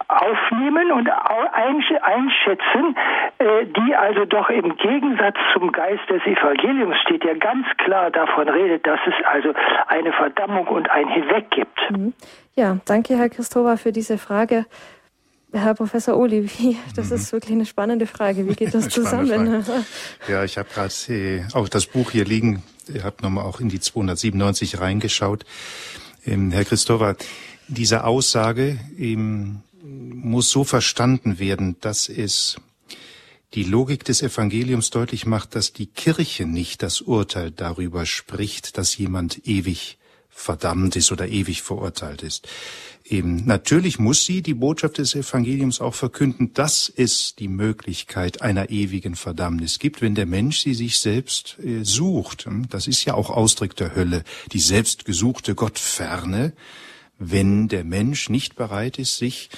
aufnehmen und einschätzen, äh, die also doch im Gegensatz zum Geist des Evangeliums steht, der ganz klar davon redet, dass es also eine Verdammung und ein Hinweg gibt. Mhm. Ja, danke, Herr Christova, für diese Frage. Herr Professor Oli, wie, das mhm. ist wirklich eine spannende Frage. Wie geht das zusammen? ja, ich habe gerade äh, auch das Buch hier liegen. Ich habe nochmal auch in die 297 reingeschaut. Ähm, Herr Christova, diese Aussage ähm, muss so verstanden werden, dass es die Logik des Evangeliums deutlich macht, dass die Kirche nicht das Urteil darüber spricht, dass jemand ewig verdammt ist oder ewig verurteilt ist. Eben, natürlich muss sie die Botschaft des Evangeliums auch verkünden, dass es die Möglichkeit einer ewigen Verdammnis gibt, wenn der Mensch sie sich selbst äh, sucht. Das ist ja auch Ausdruck der Hölle, die selbstgesuchte Gottferne, wenn der Mensch nicht bereit ist, sich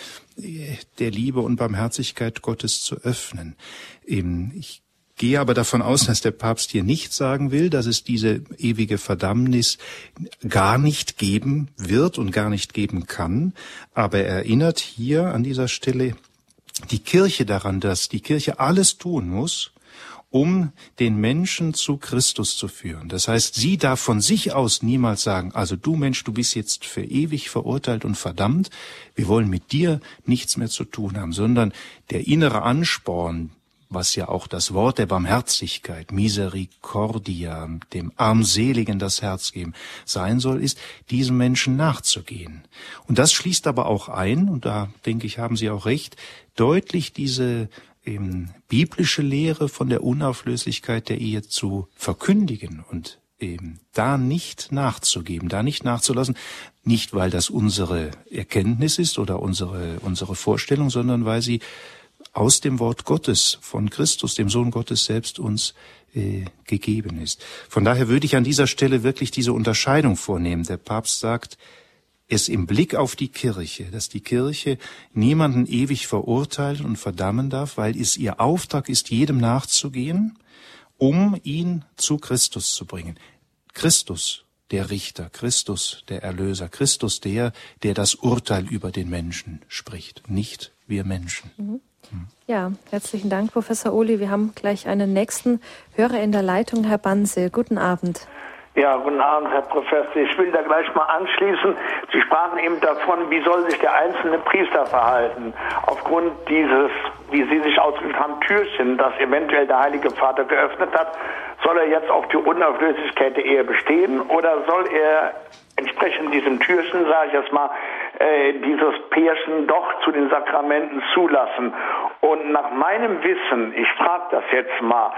äh, der Liebe und Barmherzigkeit Gottes zu öffnen. Ich gehe aber davon aus, dass der Papst hier nicht sagen will, dass es diese ewige Verdammnis gar nicht geben wird und gar nicht geben kann. Aber er erinnert hier an dieser Stelle die Kirche daran, dass die Kirche alles tun muss, um den Menschen zu Christus zu führen. Das heißt, sie darf von sich aus niemals sagen, also du Mensch, du bist jetzt für ewig verurteilt und verdammt, wir wollen mit dir nichts mehr zu tun haben, sondern der innere Ansporn, was ja auch das Wort der Barmherzigkeit, Misericordia, dem Armseligen das Herz geben, sein soll, ist, diesem Menschen nachzugehen. Und das schließt aber auch ein, und da denke ich, haben Sie auch recht, deutlich diese eben, biblische Lehre von der Unauflöslichkeit der Ehe zu verkündigen und eben da nicht nachzugeben, da nicht nachzulassen, nicht weil das unsere Erkenntnis ist oder unsere, unsere Vorstellung, sondern weil sie aus dem Wort Gottes von Christus, dem Sohn Gottes selbst uns äh, gegeben ist. Von daher würde ich an dieser Stelle wirklich diese Unterscheidung vornehmen. Der Papst sagt, es im Blick auf die Kirche, dass die Kirche niemanden ewig verurteilen und verdammen darf, weil es ihr Auftrag ist, jedem nachzugehen, um ihn zu Christus zu bringen. Christus, der Richter, Christus, der Erlöser, Christus, der, der das Urteil über den Menschen spricht, nicht wir Menschen. Mhm. Ja, herzlichen Dank, Professor Ohli. Wir haben gleich einen nächsten Hörer in der Leitung, Herr Banse. Guten Abend. Ja, guten Abend, Herr Professor. Ich will da gleich mal anschließen. Sie sprachen eben davon, wie soll sich der einzelne Priester verhalten aufgrund dieses, wie Sie sich ausgedrückt haben, Türchen, das eventuell der Heilige Vater geöffnet hat. Soll er jetzt auf die Unauflöslichkeit der Ehe bestehen oder soll er entsprechend diesem Türchen, sage ich jetzt mal, äh, dieses Pärchen doch zu den Sakramenten zulassen. Und nach meinem Wissen, ich frage das jetzt mal,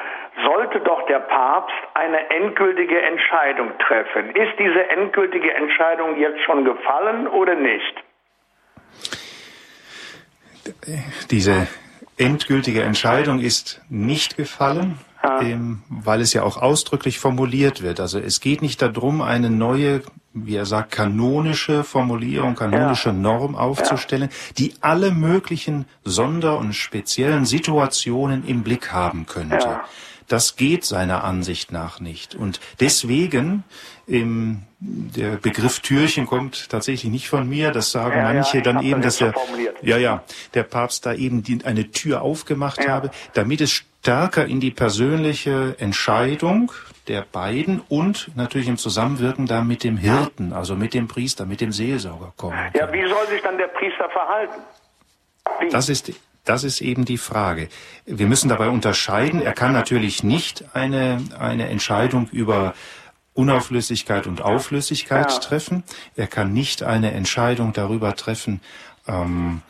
sollte doch der Papst eine endgültige Entscheidung treffen. Ist diese endgültige Entscheidung jetzt schon gefallen oder nicht? Diese endgültige Entscheidung ist nicht gefallen, ja. ähm, weil es ja auch ausdrücklich formuliert wird. Also es geht nicht darum, eine neue wie er sagt, kanonische Formulierung, kanonische ja. Norm aufzustellen, ja. die alle möglichen Sonder- und speziellen Situationen im Blick haben könnte. Ja. Das geht seiner Ansicht nach nicht. Und deswegen, ähm, der Begriff Türchen kommt tatsächlich nicht von mir. Das sagen manche dann eben, dass der, ja, ja, der Papst da eben die, eine Tür aufgemacht habe, damit es stärker in die persönliche Entscheidung der beiden und natürlich im Zusammenwirken da mit dem Hirten, also mit dem Priester, mit dem Seelsorger kommen. Ja, wie soll sich dann der Priester verhalten? Wie? Das ist das ist eben die Frage. Wir müssen dabei unterscheiden. Er kann natürlich nicht eine, eine Entscheidung über Unauflöslichkeit und Auflöslichkeit ja. treffen. Er kann nicht eine Entscheidung darüber treffen, ähm,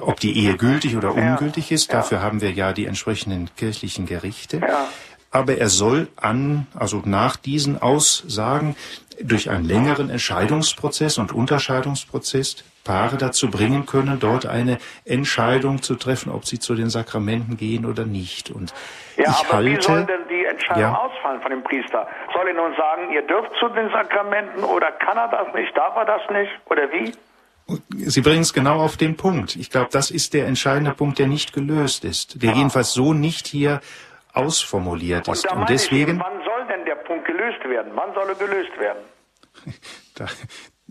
ob die Ehe gültig oder ungültig ist. Dafür haben wir ja die entsprechenden kirchlichen Gerichte. Ja aber er soll an, also nach diesen Aussagen durch einen längeren Entscheidungsprozess und Unterscheidungsprozess Paare dazu bringen können, dort eine Entscheidung zu treffen, ob sie zu den Sakramenten gehen oder nicht. Und ja, ich aber halte, wie soll denn die die Entscheidung ja. ausfallen von dem Priester? Soll er nun sagen, ihr dürft zu den Sakramenten oder kann er das nicht, darf er das nicht oder wie? Sie bringen es genau auf den Punkt. Ich glaube, das ist der entscheidende Punkt, der nicht gelöst ist, der jedenfalls so nicht hier ausformuliert ist. Und, Und deswegen. Ich, wann soll denn der Punkt gelöst werden? Wann soll er gelöst werden? Da,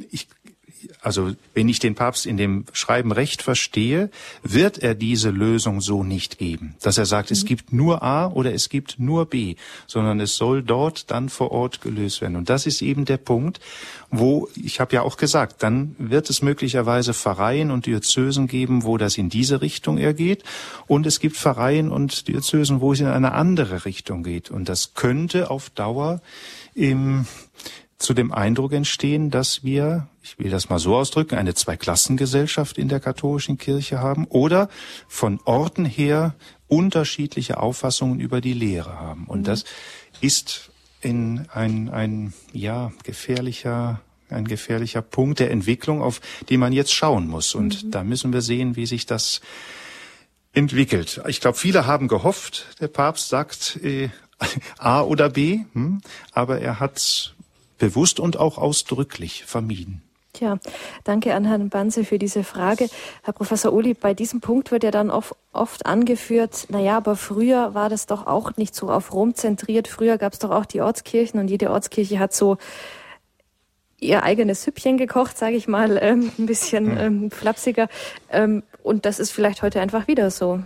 ich, also wenn ich den Papst in dem Schreiben recht verstehe, wird er diese Lösung so nicht geben, dass er sagt, mhm. es gibt nur A oder es gibt nur B, sondern es soll dort dann vor Ort gelöst werden. Und das ist eben der Punkt, wo, ich habe ja auch gesagt, dann wird es möglicherweise Pfarreien und Diözesen geben, wo das in diese Richtung ergeht. Und es gibt Pfarreien und Diözesen, wo es in eine andere Richtung geht. Und das könnte auf Dauer im zu dem Eindruck entstehen, dass wir, ich will das mal so ausdrücken, eine Zweiklassengesellschaft in der katholischen Kirche haben oder von Orten her unterschiedliche Auffassungen über die Lehre haben. Und mhm. das ist in ein, ein, ja, gefährlicher, ein gefährlicher Punkt der Entwicklung, auf den man jetzt schauen muss. Und mhm. da müssen wir sehen, wie sich das entwickelt. Ich glaube, viele haben gehofft, der Papst sagt äh, A oder B, hm, aber er hat bewusst und auch ausdrücklich vermieden. Tja, danke an Herrn Banse für diese Frage. Herr Professor Uli, bei diesem Punkt wird ja dann oft, oft angeführt, naja, aber früher war das doch auch nicht so auf Rom zentriert. Früher gab es doch auch die Ortskirchen und jede Ortskirche hat so ihr eigenes Süppchen gekocht, sage ich mal, ähm, ein bisschen ähm, flapsiger. Ähm, und das ist vielleicht heute einfach wieder so.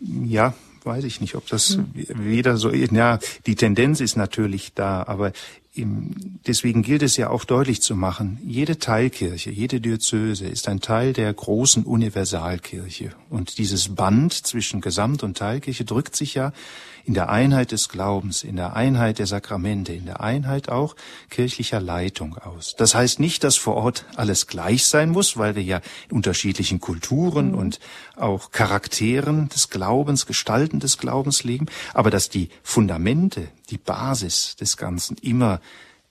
Ja, weiß ich nicht, ob das hm. wieder so. Ja, die Tendenz ist natürlich da, aber deswegen gilt es ja auch deutlich zu machen, jede Teilkirche, jede Diözese ist ein Teil der großen Universalkirche. Und dieses Band zwischen Gesamt- und Teilkirche drückt sich ja in der Einheit des Glaubens, in der Einheit der Sakramente, in der Einheit auch kirchlicher Leitung aus. Das heißt nicht, dass vor Ort alles gleich sein muss, weil wir ja in unterschiedlichen Kulturen mhm. und auch Charakteren des Glaubens, Gestalten des Glaubens leben, aber dass die Fundamente, die Basis des Ganzen immer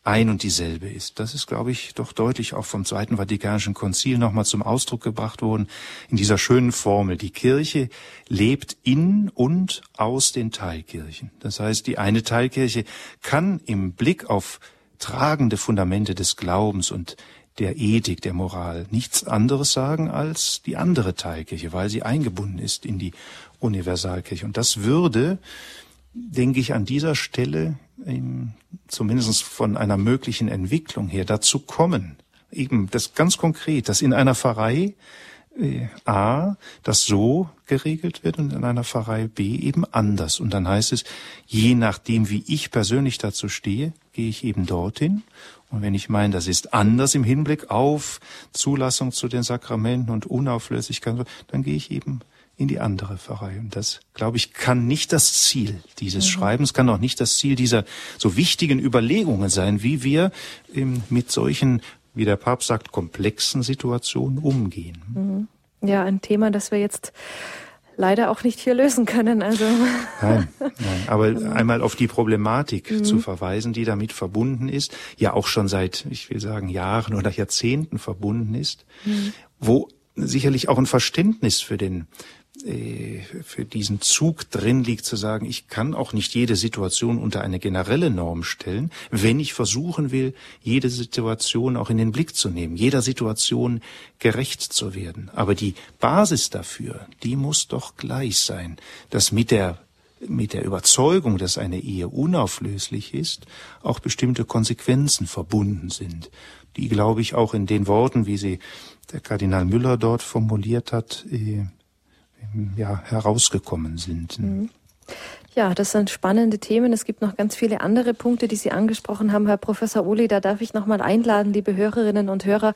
ein und dieselbe ist. Das ist, glaube ich, doch deutlich auch vom Zweiten Vatikanischen Konzil nochmal zum Ausdruck gebracht worden in dieser schönen Formel. Die Kirche lebt in und aus den Teilkirchen. Das heißt, die eine Teilkirche kann im Blick auf tragende Fundamente des Glaubens und der Ethik, der Moral nichts anderes sagen als die andere Teilkirche, weil sie eingebunden ist in die Universalkirche. Und das würde, denke ich, an dieser Stelle zumindest von einer möglichen Entwicklung her dazu kommen, eben das ganz konkret, dass in einer Pfarrei äh, A, das so geregelt wird und in einer Pfarrei B eben anders. Und dann heißt es, je nachdem, wie ich persönlich dazu stehe, gehe ich eben dorthin. Und wenn ich meine, das ist anders im Hinblick auf Zulassung zu den Sakramenten und Unauflöslichkeit, dann gehe ich eben in die andere Pfarrei. Und das, glaube ich, kann nicht das Ziel dieses mhm. Schreibens, kann auch nicht das Ziel dieser so wichtigen Überlegungen sein, wie wir ähm, mit solchen, wie der Papst sagt, komplexen Situationen umgehen. Mhm. Ja, ein Thema, das wir jetzt leider auch nicht hier lösen können. Also nein, nein. Aber einmal auf die Problematik mhm. zu verweisen, die damit verbunden ist, ja auch schon seit, ich will sagen, Jahren oder Jahrzehnten verbunden ist, mhm. wo sicherlich auch ein Verständnis für den für diesen Zug drin liegt, zu sagen, ich kann auch nicht jede Situation unter eine generelle Norm stellen, wenn ich versuchen will, jede Situation auch in den Blick zu nehmen, jeder Situation gerecht zu werden. Aber die Basis dafür, die muss doch gleich sein, dass mit der mit der Überzeugung, dass eine Ehe unauflöslich ist, auch bestimmte Konsequenzen verbunden sind, die, glaube ich, auch in den Worten, wie sie der Kardinal Müller dort formuliert hat, äh, ja, herausgekommen sind. Mhm. Ja, das sind spannende Themen. Es gibt noch ganz viele andere Punkte, die Sie angesprochen haben, Herr Professor Uli. Da darf ich noch mal einladen, liebe Hörerinnen und Hörer,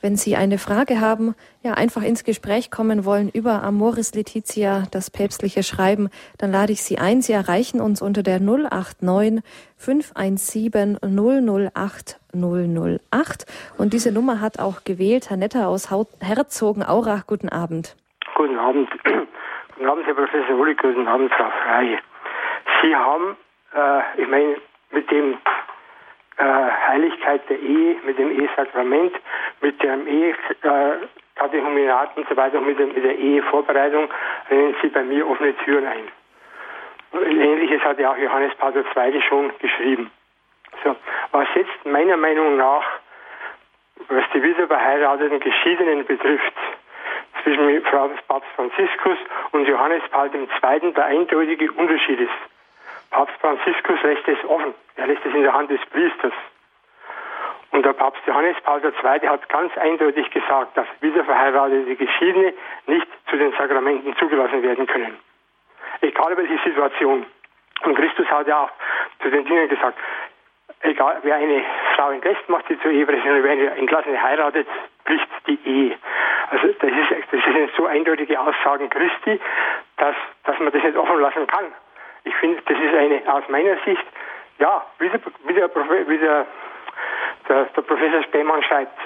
wenn Sie eine Frage haben, ja, einfach ins Gespräch kommen wollen über Amoris Letizia, das päpstliche Schreiben, dann lade ich Sie ein. Sie erreichen uns unter der 089 517 008 008. Und diese Nummer hat auch gewählt Herr Netter aus Herzogenaurach. Guten Abend. Guten Abend. Guten Abend, Herr Professor Uli, guten Abend, Frau Frey. Sie haben, äh, ich meine, mit dem äh, Heiligkeit der Ehe, mit dem Ehesakrament, mit dem Ehe, äh, und so weiter, mit der, mit der Ehevorbereitung, rennen Sie bei mir offene Türen ein. Ähnliches hat ja auch Johannes Paul II. schon geschrieben. So, was jetzt meiner Meinung nach, was die wiederverheirateten Geschiedenen betrifft, zwischen Papst Franziskus und Johannes Paul II. der eindeutige Unterschied ist. Papst Franziskus lässt es offen. Er lässt es in der Hand des Priesters. Und der Papst Johannes Paul II. hat ganz eindeutig gesagt, dass wiederverheiratete Geschiedene nicht zu den Sakramenten zugelassen werden können. Egal die Situation. Und Christus hat ja auch zu den Dingen gesagt, egal wer eine Frau entlässt, macht sie zur Ehebrecherin, wer eine Entlassene heiratet, bricht die Ehe. Also das, ist, das sind so eindeutige Aussagen Christi, dass, dass man das nicht offen lassen kann. Ich finde, das ist eine, aus meiner Sicht, ja, wie der, wie der, wie der, der, der Professor Spemann schreibt,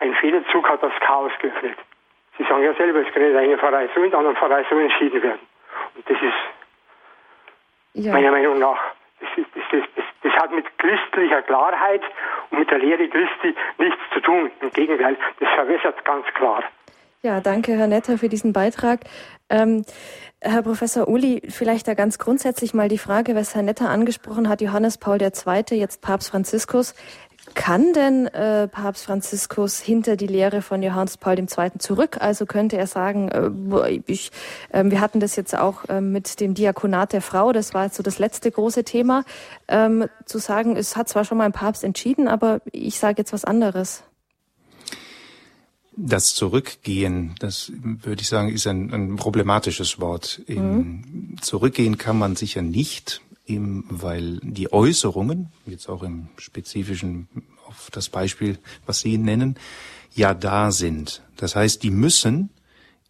ein Federzug hat das Chaos geöffnet. Sie sagen ja selber, es kann der einen Pfarrei so, in der anderen Pfarrei so entschieden werden. Und das ist ja. meiner Meinung nach, das, das, das, das, hat mit christlicher Klarheit und mit der Lehre Christi nichts zu tun. Im Gegenteil, das verwässert ganz klar. Ja, danke, Herr Netter, für diesen Beitrag. Ähm, Herr Professor Uli, vielleicht da ganz grundsätzlich mal die Frage, was Herr Netter angesprochen hat, Johannes Paul II., jetzt Papst Franziskus. Kann denn äh, Papst Franziskus hinter die Lehre von Johannes Paul II. zurück? Also könnte er sagen, äh, ich, äh, wir hatten das jetzt auch äh, mit dem Diakonat der Frau, das war jetzt so das letzte große Thema, ähm, zu sagen, es hat zwar schon mal ein Papst entschieden, aber ich sage jetzt was anderes. Das Zurückgehen, das würde ich sagen, ist ein, ein problematisches Wort. Mhm. Zurückgehen kann man sicher nicht, weil die Äußerungen, jetzt auch im Spezifischen auf das Beispiel, was Sie nennen, ja da sind. Das heißt, die müssen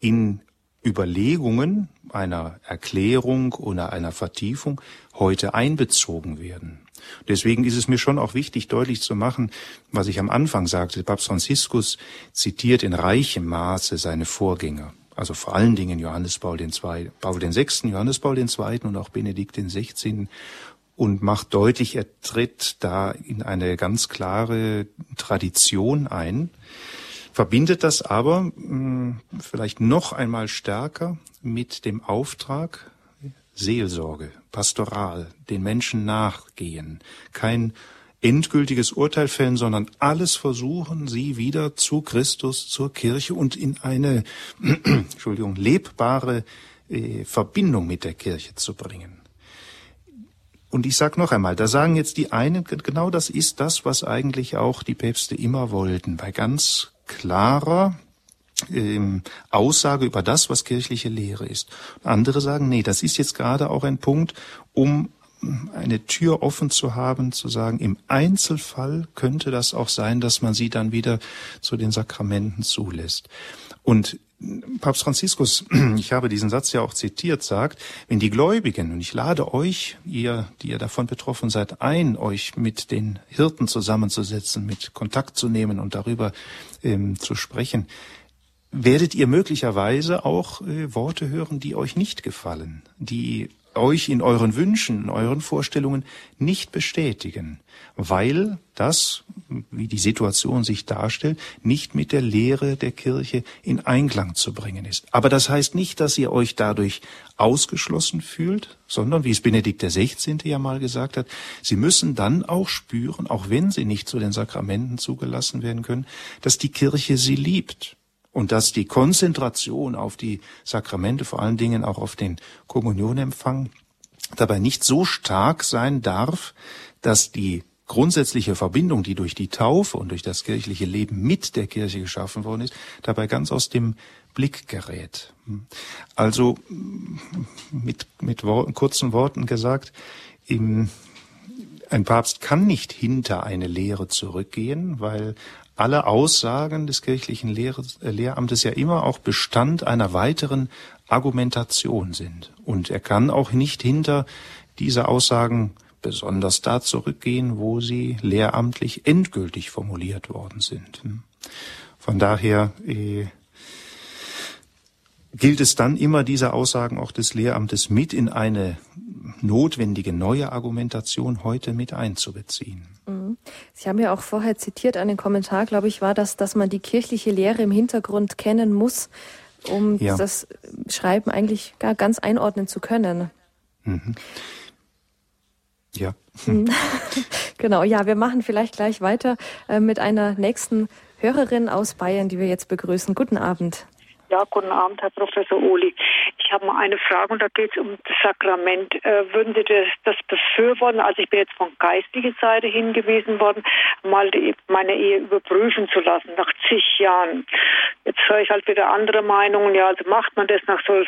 in Überlegungen einer Erklärung oder einer Vertiefung heute einbezogen werden. Deswegen ist es mir schon auch wichtig, deutlich zu machen, was ich am Anfang sagte. Papst Franziskus zitiert in reichem Maße seine Vorgänger. Also vor allen Dingen Johannes Paul II., Paul VI., Johannes Paul II. und auch Benedikt XVI. und macht deutlich, er tritt da in eine ganz klare Tradition ein, verbindet das aber mh, hm, vielleicht noch einmal stärker mit dem Auftrag Seelsorge, pastoral, den Menschen nachgehen, kein endgültiges Urteil fällen, sondern alles versuchen, sie wieder zu Christus, zur Kirche und in eine, Entschuldigung, lebbare äh, Verbindung mit der Kirche zu bringen. Und ich sage noch einmal, da sagen jetzt die einen, genau das ist das, was eigentlich auch die Päpste immer wollten, bei ganz klarer ähm, Aussage über das, was kirchliche Lehre ist. Andere sagen, nee, das ist jetzt gerade auch ein Punkt, um eine Tür offen zu haben, zu sagen, im Einzelfall könnte das auch sein, dass man sie dann wieder zu den Sakramenten zulässt. Und Papst Franziskus, ich habe diesen Satz ja auch zitiert, sagt, wenn die Gläubigen, und ich lade euch, ihr, die ihr davon betroffen seid, ein, euch mit den Hirten zusammenzusetzen, mit Kontakt zu nehmen und darüber ähm, zu sprechen, werdet ihr möglicherweise auch äh, Worte hören, die euch nicht gefallen, die euch in euren Wünschen, in euren Vorstellungen nicht bestätigen, weil das, wie die Situation sich darstellt, nicht mit der Lehre der Kirche in Einklang zu bringen ist. Aber das heißt nicht, dass ihr euch dadurch ausgeschlossen fühlt, sondern, wie es Benedikt XVI. ja mal gesagt hat, sie müssen dann auch spüren, auch wenn sie nicht zu den Sakramenten zugelassen werden können, dass die Kirche sie liebt und dass die Konzentration auf die Sakramente, vor allen Dingen auch auf den Kommunionempfang, dabei nicht so stark sein darf, dass die grundsätzliche Verbindung, die durch die Taufe und durch das kirchliche Leben mit der Kirche geschaffen worden ist, dabei ganz aus dem Blick gerät. Also mit, mit Worten, kurzen Worten gesagt, im, ein Papst kann nicht hinter eine Lehre zurückgehen, weil alle Aussagen des kirchlichen Lehre, äh, Lehramtes ja immer auch Bestand einer weiteren Argumentation sind. Und er kann auch nicht hinter diese Aussagen besonders da zurückgehen, wo sie lehramtlich endgültig formuliert worden sind. Von daher äh, gilt es dann immer, diese Aussagen auch des Lehramtes mit in eine notwendige neue Argumentation heute mit einzubeziehen. Mhm. Sie haben ja auch vorher zitiert, einen Kommentar, glaube ich, war das, dass man die kirchliche Lehre im Hintergrund kennen muss, um ja. das Schreiben eigentlich gar ganz einordnen zu können. Mhm. Ja. genau, ja, wir machen vielleicht gleich weiter äh, mit einer nächsten Hörerin aus Bayern, die wir jetzt begrüßen. Guten Abend. Ja, guten Abend, Herr Professor Ohli. Habe mal eine Frage und da geht es um das Sakrament. Äh, würden Sie das, das, befürworten? Also ich bin jetzt von geistlicher Seite hingewiesen worden, mal die, meine Ehe überprüfen zu lassen nach zig Jahren. Jetzt höre ich halt wieder andere Meinungen. Ja, also macht man das nach so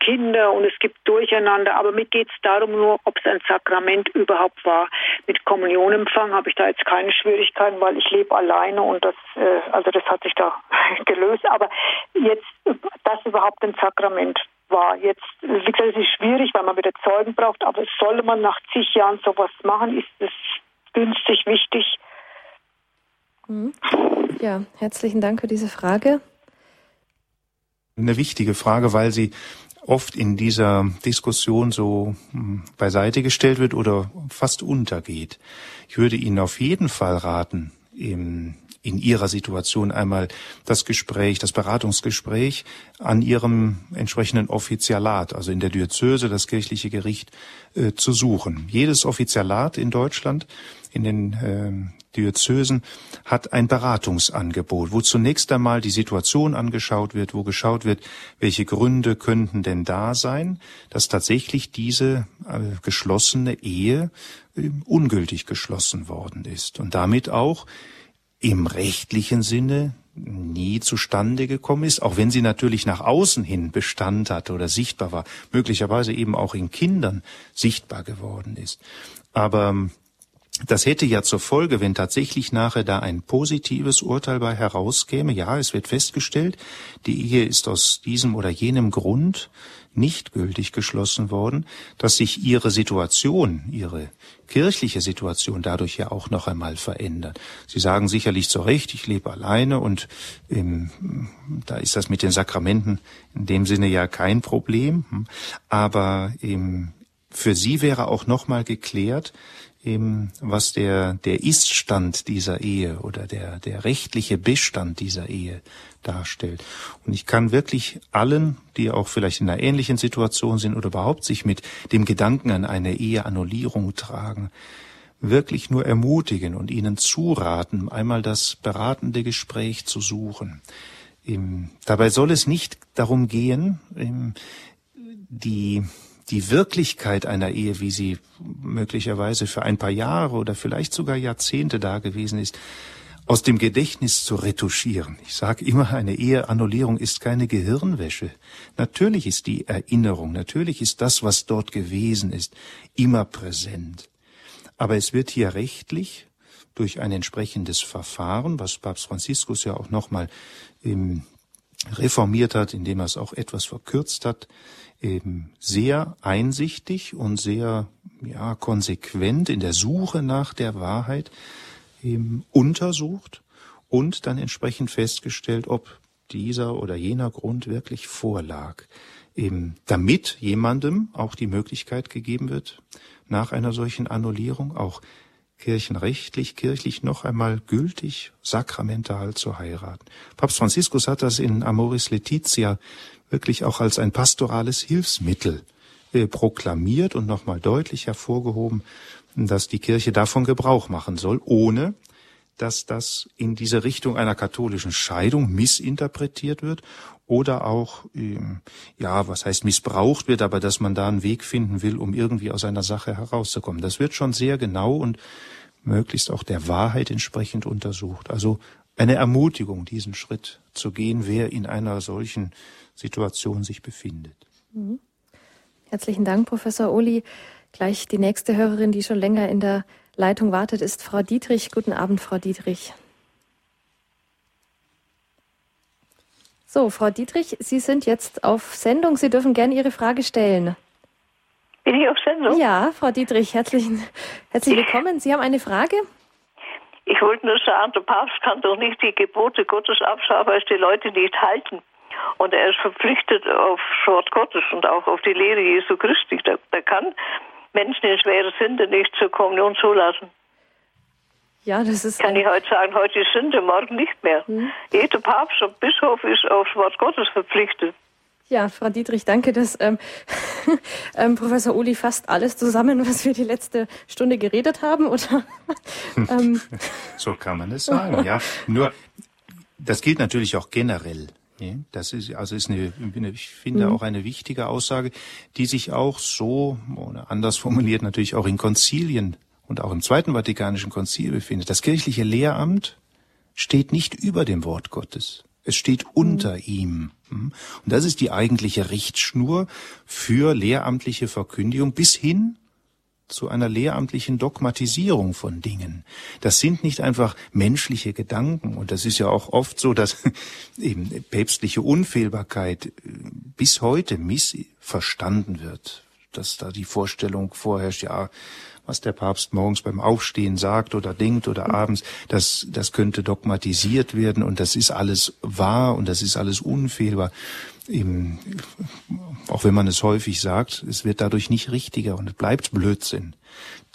Kinder und es gibt Durcheinander. Aber mir geht es darum nur, ob es ein Sakrament überhaupt war. Mit Kommunionempfang habe ich da jetzt keine Schwierigkeiten, weil ich lebe alleine und das, äh, also das hat sich da gelöst. Aber jetzt das überhaupt ein Sakrament war. Jetzt, wie gesagt, es ist schwierig, weil man wieder Zeugen braucht, aber solle man nach zig Jahren sowas machen, ist es günstig, wichtig? Mhm. Ja, herzlichen Dank für diese Frage. Eine wichtige Frage, weil sie oft in dieser Diskussion so hm, beiseite gestellt wird oder fast untergeht. Ich würde Ihnen auf jeden Fall raten, im in Ihrer Situation einmal das Gespräch, das Beratungsgespräch an Ihrem entsprechenden Offizialat, also in der Diözese, das kirchliche Gericht, äh, zu suchen. Jedes Offizialat in Deutschland, in den äh, Diözesen, hat ein Beratungsangebot, wo zunächst einmal die Situation angeschaut wird, wo geschaut wird, welche Gründe könnten denn da sein, dass tatsächlich diese äh, geschlossene Ehe ungültig geschlossen worden ist und damit auch im rechtlichen Sinne nie zustande gekommen ist, auch wenn sie natürlich nach außen hin Bestand hatte oder sichtbar war, möglicherweise eben auch in Kindern sichtbar geworden ist. Aber ähm, das hätte ja zur Folge, wenn tatsächlich nachher da ein positives Urteil bei herauskäme, ja, es wird festgestellt, die Ehe ist aus diesem oder jenem Grund nicht gültig geschlossen worden, dass sich ihre Situation, ihre kirchliche Situation dadurch ja auch noch einmal verändert. Sie sagen sicherlich zu Recht, ich lebe alleine und ähm, da ist das mit den Sakramenten in dem Sinne ja kein Problem. Aber ähm, für Sie wäre auch noch mal geklärt, eben, was der, der Iststand dieser Ehe oder der, der rechtliche Bestand dieser Ehe darstellt. Und ich kann wirklich allen, die auch vielleicht in einer ähnlichen Situation sind oder überhaupt sich mit dem Gedanken an eine Eheannullierung tragen, wirklich nur ermutigen und ihnen zuraten, einmal das beratende Gespräch zu suchen. Dabei soll es nicht darum gehen, die die Wirklichkeit einer Ehe, wie sie möglicherweise für ein paar Jahre oder vielleicht sogar Jahrzehnte da gewesen ist, aus dem Gedächtnis zu retuschieren. Ich sage immer, eine Eheannullierung ist keine Gehirnwäsche. Natürlich ist die Erinnerung, natürlich ist das, was dort gewesen ist, immer präsent. Aber es wird hier rechtlich durch ein entsprechendes Verfahren, was Papst Franziskus ja auch nochmal reformiert hat, indem er es auch etwas verkürzt hat, eben sehr einsichtig und sehr ja, konsequent in der Suche nach der Wahrheit eben untersucht und dann entsprechend festgestellt, ob dieser oder jener Grund wirklich vorlag. Eben damit jemandem auch die Möglichkeit gegeben wird, nach einer solchen Annullierung auch kirchenrechtlich, kirchlich noch einmal gültig, sakramental zu heiraten. Papst Franziskus hat das in Amoris Laetitia wirklich auch als ein pastorales Hilfsmittel äh, proklamiert und nochmal deutlich hervorgehoben, dass die Kirche davon Gebrauch machen soll, ohne dass das in diese Richtung einer katholischen Scheidung missinterpretiert wird oder auch, ähm, ja, was heißt missbraucht wird, aber dass man da einen Weg finden will, um irgendwie aus einer Sache herauszukommen. Das wird schon sehr genau und möglichst auch der Wahrheit entsprechend untersucht. Also eine Ermutigung, diesen Schritt zu gehen, wer in einer solchen Situation sich befindet. Mhm. Herzlichen Dank, Professor Uli. Gleich die nächste Hörerin, die schon länger in der Leitung wartet, ist Frau Dietrich. Guten Abend, Frau Dietrich. So, Frau Dietrich, Sie sind jetzt auf Sendung. Sie dürfen gerne Ihre Frage stellen. Bin ich auf Sendung? Ja, Frau Dietrich, herzlich, herzlich willkommen. Sie haben eine Frage? Ich wollte nur sagen, der Papst kann doch nicht die Gebote Gottes abschaffen, weil es die Leute nicht halten. Und er ist verpflichtet auf Wort Gottes und auch auf die Lehre Jesu Christi. Der, der kann Menschen in schwere Sünde nicht zur Kommunion zulassen. Ja, das ist. Kann ich heute sagen, heute ist Sünde, morgen nicht mehr. Hm. Jeder Papst und Bischof ist aufs Wort Gottes verpflichtet. Ja, Frau Dietrich, danke, dass ähm, ähm, Professor Uli fasst alles zusammen, was wir die letzte Stunde geredet haben, oder? ähm. So kann man es sagen, ja. Nur, das gilt natürlich auch generell. Das ist also ist eine, ich finde mhm. auch eine wichtige Aussage, die sich auch so oder anders formuliert natürlich auch in Konzilien und auch im Zweiten Vatikanischen Konzil befindet. Das kirchliche Lehramt steht nicht über dem Wort Gottes. Es steht unter mhm. ihm. Hm? Und das ist die eigentliche Richtschnur für lehramtliche Verkündigung bis hin zu einer lehramtlichen Dogmatisierung von Dingen. Das sind nicht einfach menschliche Gedanken. Und das ist ja auch oft so, dass eben päpstliche Unfehlbarkeit äh, bis heute missverstanden wird. Dass da die Vorstellung vorherrscht, ja, was der Papst morgens beim Aufstehen sagt oder denkt oder abends, das, das könnte dogmatisiert werden und das ist alles wahr und das ist alles unfehlbar. Eben, auch wenn man es häufig sagt, es wird dadurch nicht richtiger und es bleibt Blödsinn,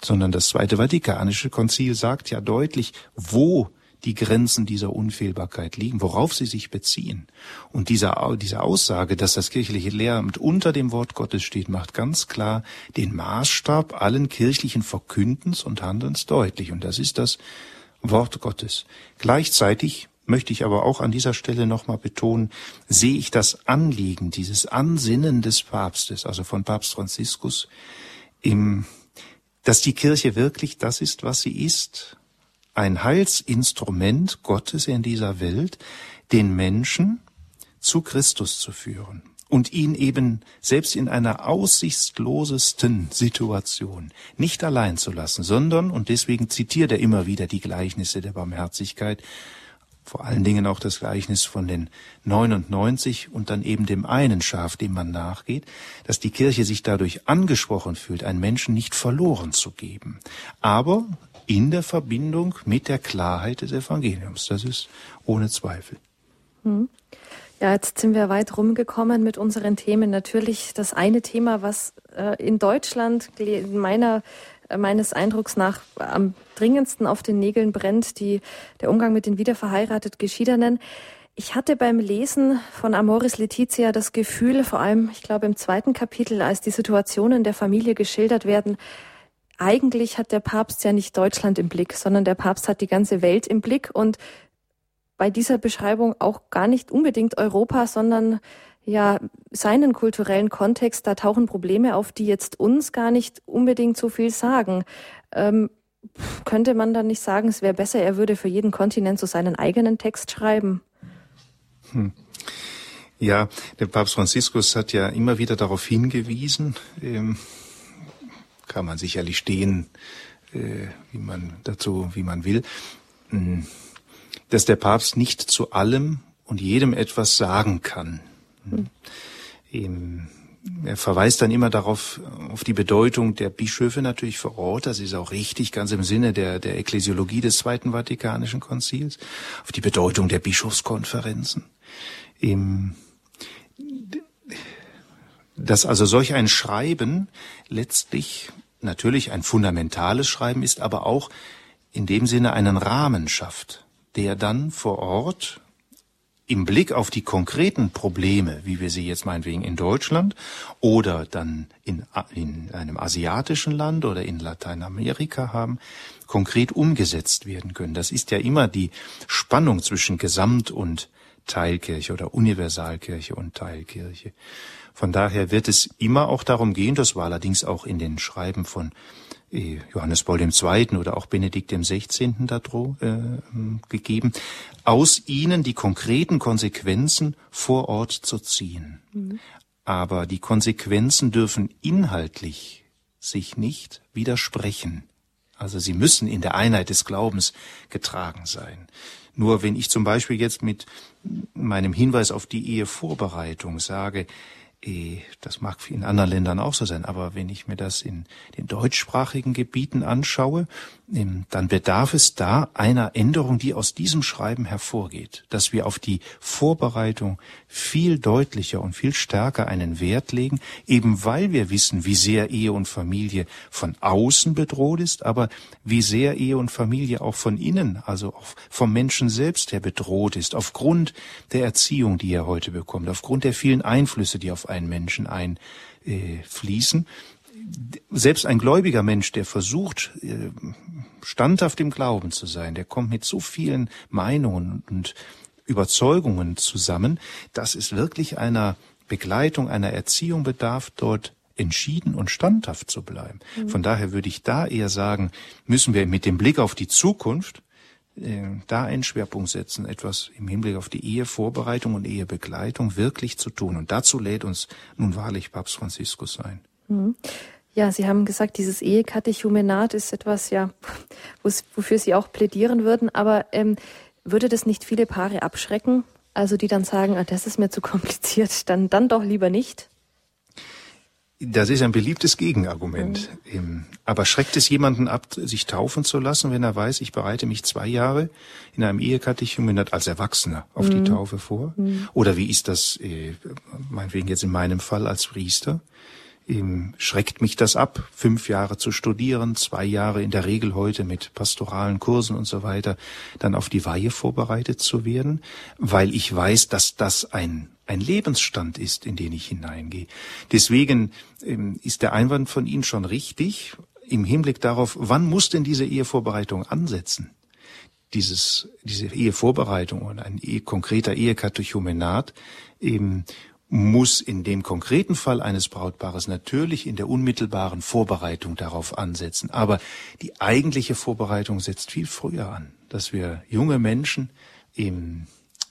sondern das Zweite Vatikanische Konzil sagt ja deutlich, wo die Grenzen dieser Unfehlbarkeit liegen, worauf sie sich beziehen. Und diese, diese Aussage, dass das kirchliche Lehramt unter dem Wort Gottes steht, macht ganz klar den Maßstab allen kirchlichen Verkündens und Handelns deutlich. Und das ist das Wort Gottes. Gleichzeitig möchte ich aber auch an dieser Stelle nochmal betonen, sehe ich das Anliegen, dieses Ansinnen des Papstes, also von Papst Franziskus, im, dass die Kirche wirklich das ist, was sie ist, ein Heilsinstrument Gottes in dieser Welt, den Menschen zu Christus zu führen und ihn eben selbst in einer aussichtslosesten Situation nicht allein zu lassen, sondern, und deswegen zitiert er immer wieder die Gleichnisse der Barmherzigkeit, vor allen Dingen auch das Gleichnis von den 99 und dann eben dem einen Schaf, dem man nachgeht, dass die Kirche sich dadurch angesprochen fühlt, einen Menschen nicht verloren zu geben. Aber in der Verbindung mit der Klarheit des Evangeliums. Das ist ohne Zweifel. Hm. Ja, jetzt sind wir weit rumgekommen mit unseren Themen. Natürlich das eine Thema, was äh, in Deutschland meiner äh, meines Eindrucks nach am dringendsten auf den Nägeln brennt, die, der Umgang mit den wiederverheiratet Geschiedenen. Ich hatte beim Lesen von Amoris Letizia das Gefühl, vor allem, ich glaube, im zweiten Kapitel, als die Situationen der Familie geschildert werden, eigentlich hat der Papst ja nicht Deutschland im Blick, sondern der Papst hat die ganze Welt im Blick und bei dieser Beschreibung auch gar nicht unbedingt Europa, sondern ja seinen kulturellen Kontext. Da tauchen Probleme auf, die jetzt uns gar nicht unbedingt so viel sagen. Ähm, könnte man dann nicht sagen, es wäre besser, er würde für jeden Kontinent so seinen eigenen Text schreiben? Hm. Ja, der Papst Franziskus hat ja immer wieder darauf hingewiesen, ähm, kann man sicherlich stehen, äh, wie man dazu, wie man will, hm, dass der Papst nicht zu allem und jedem etwas sagen kann. Hm. Er verweist dann immer darauf, auf die Bedeutung der Bischöfe natürlich vor Ort. Das ist auch richtig, ganz im Sinne der, der Ekklesiologie des Zweiten Vatikanischen Konzils. Auf die Bedeutung der Bischofskonferenzen. Im, dass also solch ein Schreiben letztlich natürlich ein fundamentales Schreiben ist, aber auch in dem Sinne einen Rahmen schafft, der dann vor Ort im Blick auf die konkreten Probleme, wie wir sie jetzt meinetwegen in Deutschland oder dann in, in einem asiatischen Land oder in Lateinamerika haben, konkret umgesetzt werden können. Das ist ja immer die Spannung zwischen Gesamt- und Teilkirche oder Universalkirche und Teilkirche. Von daher wird es immer auch darum gehen, das war allerdings auch in den Schreiben von äh, Johannes Paul II. oder auch Benedikt XVI. da äh, gegeben, aus ihnen die konkreten Konsequenzen vor Ort zu ziehen. Mhm. Aber die Konsequenzen dürfen inhaltlich sich nicht widersprechen. Also sie müssen in der Einheit des Glaubens getragen sein. Nur wenn ich zum Beispiel jetzt mit meinem Hinweis auf die Ehevorbereitung sage, das mag in anderen Ländern auch so sein, aber wenn ich mir das in den deutschsprachigen Gebieten anschaue, dann bedarf es da einer Änderung, die aus diesem Schreiben hervorgeht, dass wir auf die Vorbereitung viel deutlicher und viel stärker einen Wert legen, eben weil wir wissen, wie sehr Ehe und Familie von außen bedroht ist, aber wie sehr Ehe und Familie auch von innen, also auch vom Menschen selbst her bedroht ist, aufgrund der Erziehung, die er heute bekommt, aufgrund der vielen Einflüsse, die auf einen Menschen einfließen selbst ein gläubiger Mensch, der versucht, äh, standhaft im Glauben zu sein, der kommt mit so vielen Meinungen und Überzeugungen zusammen, dass es wirklich einer Begleitung, einer Erziehung bedarf, dort entschieden und standhaft zu bleiben. Mhm. Von daher würde ich da eher sagen, müssen wir mit dem Blick auf die Zukunft äh, da einen Schwerpunkt setzen, etwas im Hinblick auf die Ehevorbereitung und Ehebegleitung wirklich zu tun. Und dazu lädt uns nun wahrlich Papst Franziskus ein. Mhm. Ja, Sie haben gesagt, dieses Ehekatechumenat ist etwas, ja, wofür Sie auch plädieren würden. Aber ähm, würde das nicht viele Paare abschrecken? Also die dann sagen, ah, das ist mir zu kompliziert, dann, dann doch lieber nicht? Das ist ein beliebtes Gegenargument. Mhm. Aber schreckt es jemanden ab, sich taufen zu lassen, wenn er weiß, ich bereite mich zwei Jahre in einem Ehekatechumenat als Erwachsener auf mhm. die Taufe vor? Mhm. Oder wie ist das, äh, meinetwegen jetzt in meinem Fall als Priester? Schreckt mich das ab, fünf Jahre zu studieren, zwei Jahre in der Regel heute mit pastoralen Kursen und so weiter, dann auf die Weihe vorbereitet zu werden, weil ich weiß, dass das ein ein Lebensstand ist, in den ich hineingehe. Deswegen ähm, ist der Einwand von Ihnen schon richtig im Hinblick darauf, wann muss denn diese Ehevorbereitung ansetzen? Dieses, diese Ehevorbereitung und ein Ehe, konkreter Ehekatechumenat eben muss in dem konkreten Fall eines Brautpaares natürlich in der unmittelbaren Vorbereitung darauf ansetzen. Aber die eigentliche Vorbereitung setzt viel früher an, dass wir junge Menschen im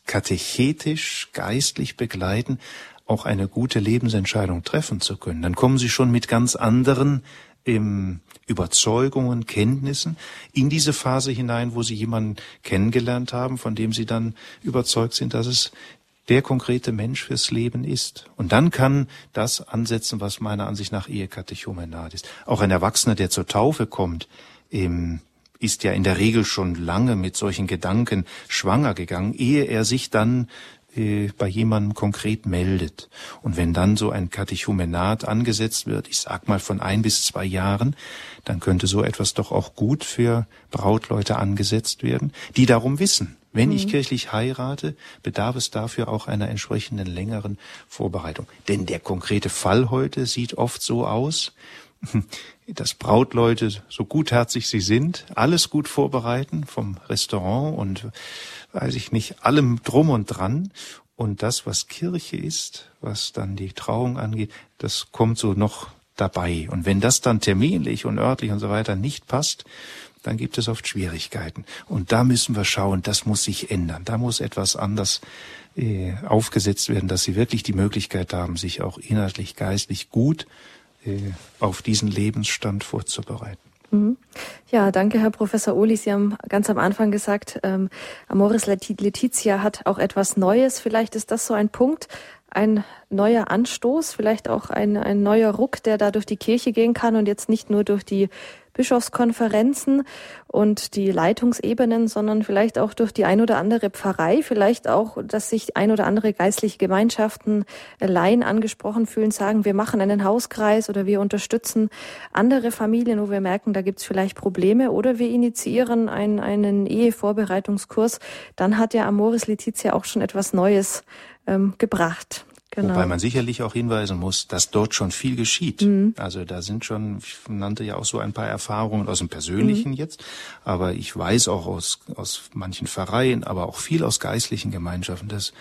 katechetisch, geistlich begleiten, auch eine gute Lebensentscheidung treffen zu können. Dann kommen sie schon mit ganz anderen ähm, Überzeugungen, Kenntnissen in diese Phase hinein, wo sie jemanden kennengelernt haben, von dem sie dann überzeugt sind, dass es der konkrete Mensch fürs Leben ist. Und dann kann das ansetzen, was meiner Ansicht nach Ehekatechumenat ist. Auch ein Erwachsener, der zur Taufe kommt, ähm, ist ja in der Regel schon lange mit solchen Gedanken schwanger gegangen, ehe er sich dann äh, bei jemandem konkret meldet. Und wenn dann so ein Katechumenat angesetzt wird, ich sag mal von ein bis zwei Jahren, dann könnte so etwas doch auch gut für Brautleute angesetzt werden, die darum wissen. Wenn mhm. ich kirchlich heirate, bedarf es dafür auch einer entsprechenden längeren Vorbereitung. Denn der konkrete Fall heute sieht oft so aus, dass Brautleute, so gutherzig sie sind, alles gut vorbereiten, vom Restaurant und weiß ich nicht, allem drum und dran. Und das, was Kirche ist, was dann die Trauung angeht, das kommt so noch dabei. Und wenn das dann terminlich und örtlich und so weiter nicht passt, dann gibt es oft Schwierigkeiten. Und da müssen wir schauen, das muss sich ändern. Da muss etwas anders äh, aufgesetzt werden, dass sie wirklich die Möglichkeit haben, sich auch inhaltlich, geistlich gut äh, auf diesen Lebensstand vorzubereiten. Mhm. Ja, danke, Herr Professor Ohli. Sie haben ganz am Anfang gesagt, ähm, Amoris Letizia hat auch etwas Neues. Vielleicht ist das so ein Punkt, ein neuer Anstoß, vielleicht auch ein, ein neuer Ruck, der da durch die Kirche gehen kann und jetzt nicht nur durch die Bischofskonferenzen und die Leitungsebenen, sondern vielleicht auch durch die ein oder andere Pfarrei, vielleicht auch, dass sich ein oder andere geistliche Gemeinschaften, Laien angesprochen fühlen, sagen, wir machen einen Hauskreis oder wir unterstützen andere Familien, wo wir merken, da gibt's vielleicht Probleme oder wir initiieren einen, einen Ehevorbereitungskurs, dann hat ja Amoris Letizia auch schon etwas Neues ähm, gebracht. Genau. Wobei man sicherlich auch hinweisen muss, dass dort schon viel geschieht. Mhm. Also da sind schon, ich nannte ja auch so ein paar Erfahrungen aus dem Persönlichen mhm. jetzt, aber ich weiß auch aus, aus manchen Pfarreien, aber auch viel aus geistlichen Gemeinschaften, dass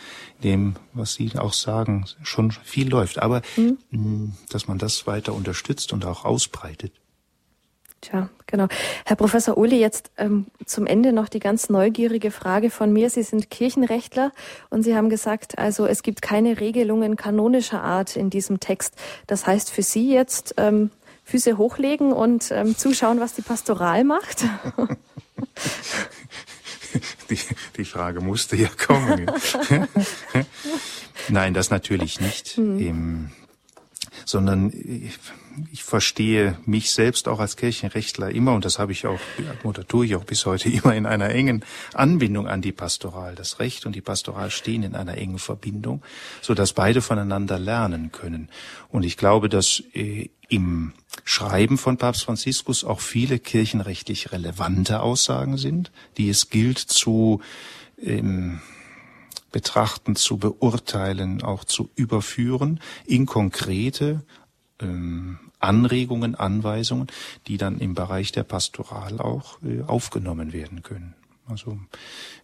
dem, was Sie auch sagen, schon viel läuft. Aber mhm. mh, dass man das weiter unterstützt und auch ausbreitet. Tja, genau. Herr Professor Uli, jetzt ähm, zum Ende noch die ganz neugierige Frage von mir. Sie sind Kirchenrechtler und Sie haben gesagt, also es gibt keine Regelungen kanonischer Art in diesem Text. Das heißt für Sie jetzt ähm, Füße hochlegen und ähm, zuschauen, was die Pastoral macht? Die, die Frage musste ja kommen. Nein, das natürlich nicht. Hm. sondern ich, verstehe mich selbst auch als Kirchenrechtler immer, und das habe ich auch, oder tue ich auch bis heute immer in einer engen Anbindung an die Pastoral. Das Recht und die Pastoral stehen in einer engen Verbindung, so dass beide voneinander lernen können. Und ich glaube, dass äh, im Schreiben von Papst Franziskus auch viele kirchenrechtlich relevante Aussagen sind, die es gilt zu ähm, betrachten, zu beurteilen, auch zu überführen in konkrete ähm, Anregungen, Anweisungen, die dann im Bereich der Pastoral auch äh, aufgenommen werden können. Also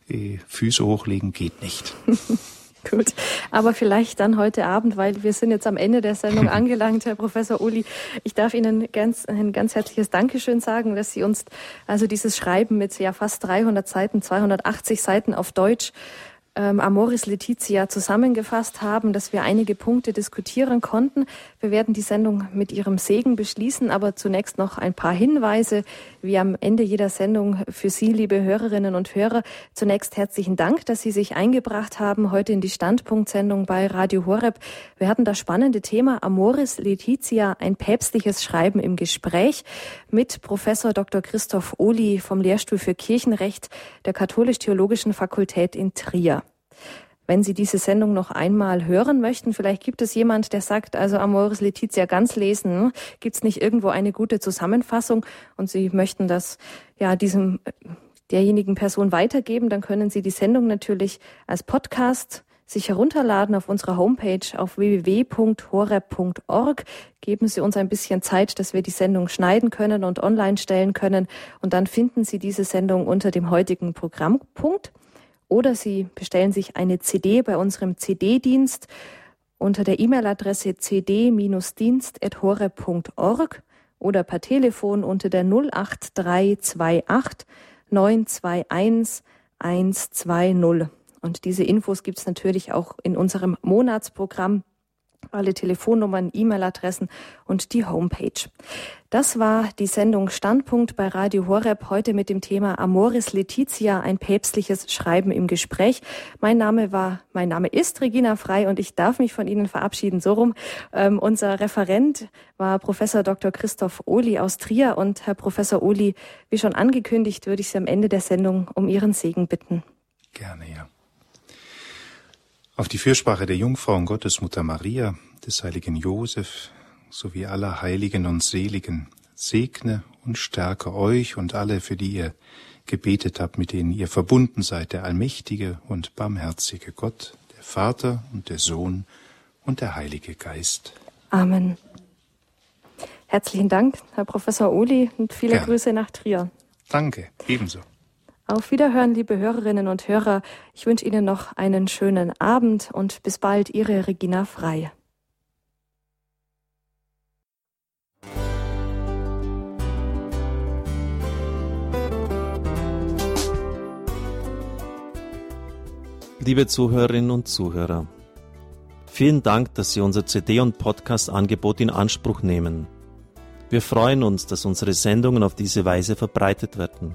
äh, Füße hochlegen geht nicht. Gut, aber vielleicht dann heute Abend, weil wir sind jetzt am Ende der Sendung angelangt, Herr Professor Uli. Ich darf Ihnen ganz, ein ganz herzliches Dankeschön sagen, dass Sie uns also dieses Schreiben mit ja fast 300 Seiten, 280 Seiten auf Deutsch ähm, Amoris Letizia zusammengefasst haben, dass wir einige Punkte diskutieren konnten. Wir werden die Sendung mit Ihrem Segen beschließen, aber zunächst noch ein paar Hinweise, wie am Ende jeder Sendung für Sie, liebe Hörerinnen und Hörer. Zunächst herzlichen Dank, dass Sie sich eingebracht haben heute in die Standpunktsendung bei Radio Horeb. Wir hatten das spannende Thema Amoris Letizia, ein päpstliches Schreiben im Gespräch mit Professor Dr. Christoph Ohli vom Lehrstuhl für Kirchenrecht der Katholisch-Theologischen Fakultät in Trier wenn Sie diese Sendung noch einmal hören möchten. Vielleicht gibt es jemand, der sagt, also Amoris Letizia ganz lesen, gibt es nicht irgendwo eine gute Zusammenfassung und Sie möchten das ja diesem derjenigen Person weitergeben, dann können Sie die Sendung natürlich als Podcast sich herunterladen auf unserer Homepage auf www.horeb.org. Geben Sie uns ein bisschen Zeit, dass wir die Sendung schneiden können und online stellen können. Und dann finden Sie diese Sendung unter dem heutigen Programmpunkt. Oder Sie bestellen sich eine CD bei unserem CD-Dienst unter der E-Mail-Adresse cd-dienst.hore.org oder per Telefon unter der 08328 921 120. Und diese Infos gibt es natürlich auch in unserem Monatsprogramm alle Telefonnummern, E-Mail-Adressen und die Homepage. Das war die Sendung Standpunkt bei Radio Horeb heute mit dem Thema Amoris Letizia, ein päpstliches Schreiben im Gespräch. Mein Name war, mein Name ist Regina Frei und ich darf mich von Ihnen verabschieden. So rum. Ähm, unser Referent war Professor Dr. Christoph Ohli aus Trier und Herr Professor Ohli, wie schon angekündigt, würde ich Sie am Ende der Sendung um Ihren Segen bitten. Gerne, ja. Auf die Fürsprache der Jungfrau und Gottesmutter Maria, des heiligen Josef sowie aller Heiligen und Seligen, segne und stärke euch und alle, für die ihr gebetet habt, mit denen ihr verbunden seid, der allmächtige und barmherzige Gott, der Vater und der Sohn und der Heilige Geist. Amen. Herzlichen Dank, Herr Professor Uli, und viele Gerne. Grüße nach Trier. Danke, ebenso. Auf Wiederhören, liebe Hörerinnen und Hörer. Ich wünsche Ihnen noch einen schönen Abend und bis bald, Ihre Regina Frei. Liebe Zuhörerinnen und Zuhörer, vielen Dank, dass Sie unser CD- und Podcast-Angebot in Anspruch nehmen. Wir freuen uns, dass unsere Sendungen auf diese Weise verbreitet werden.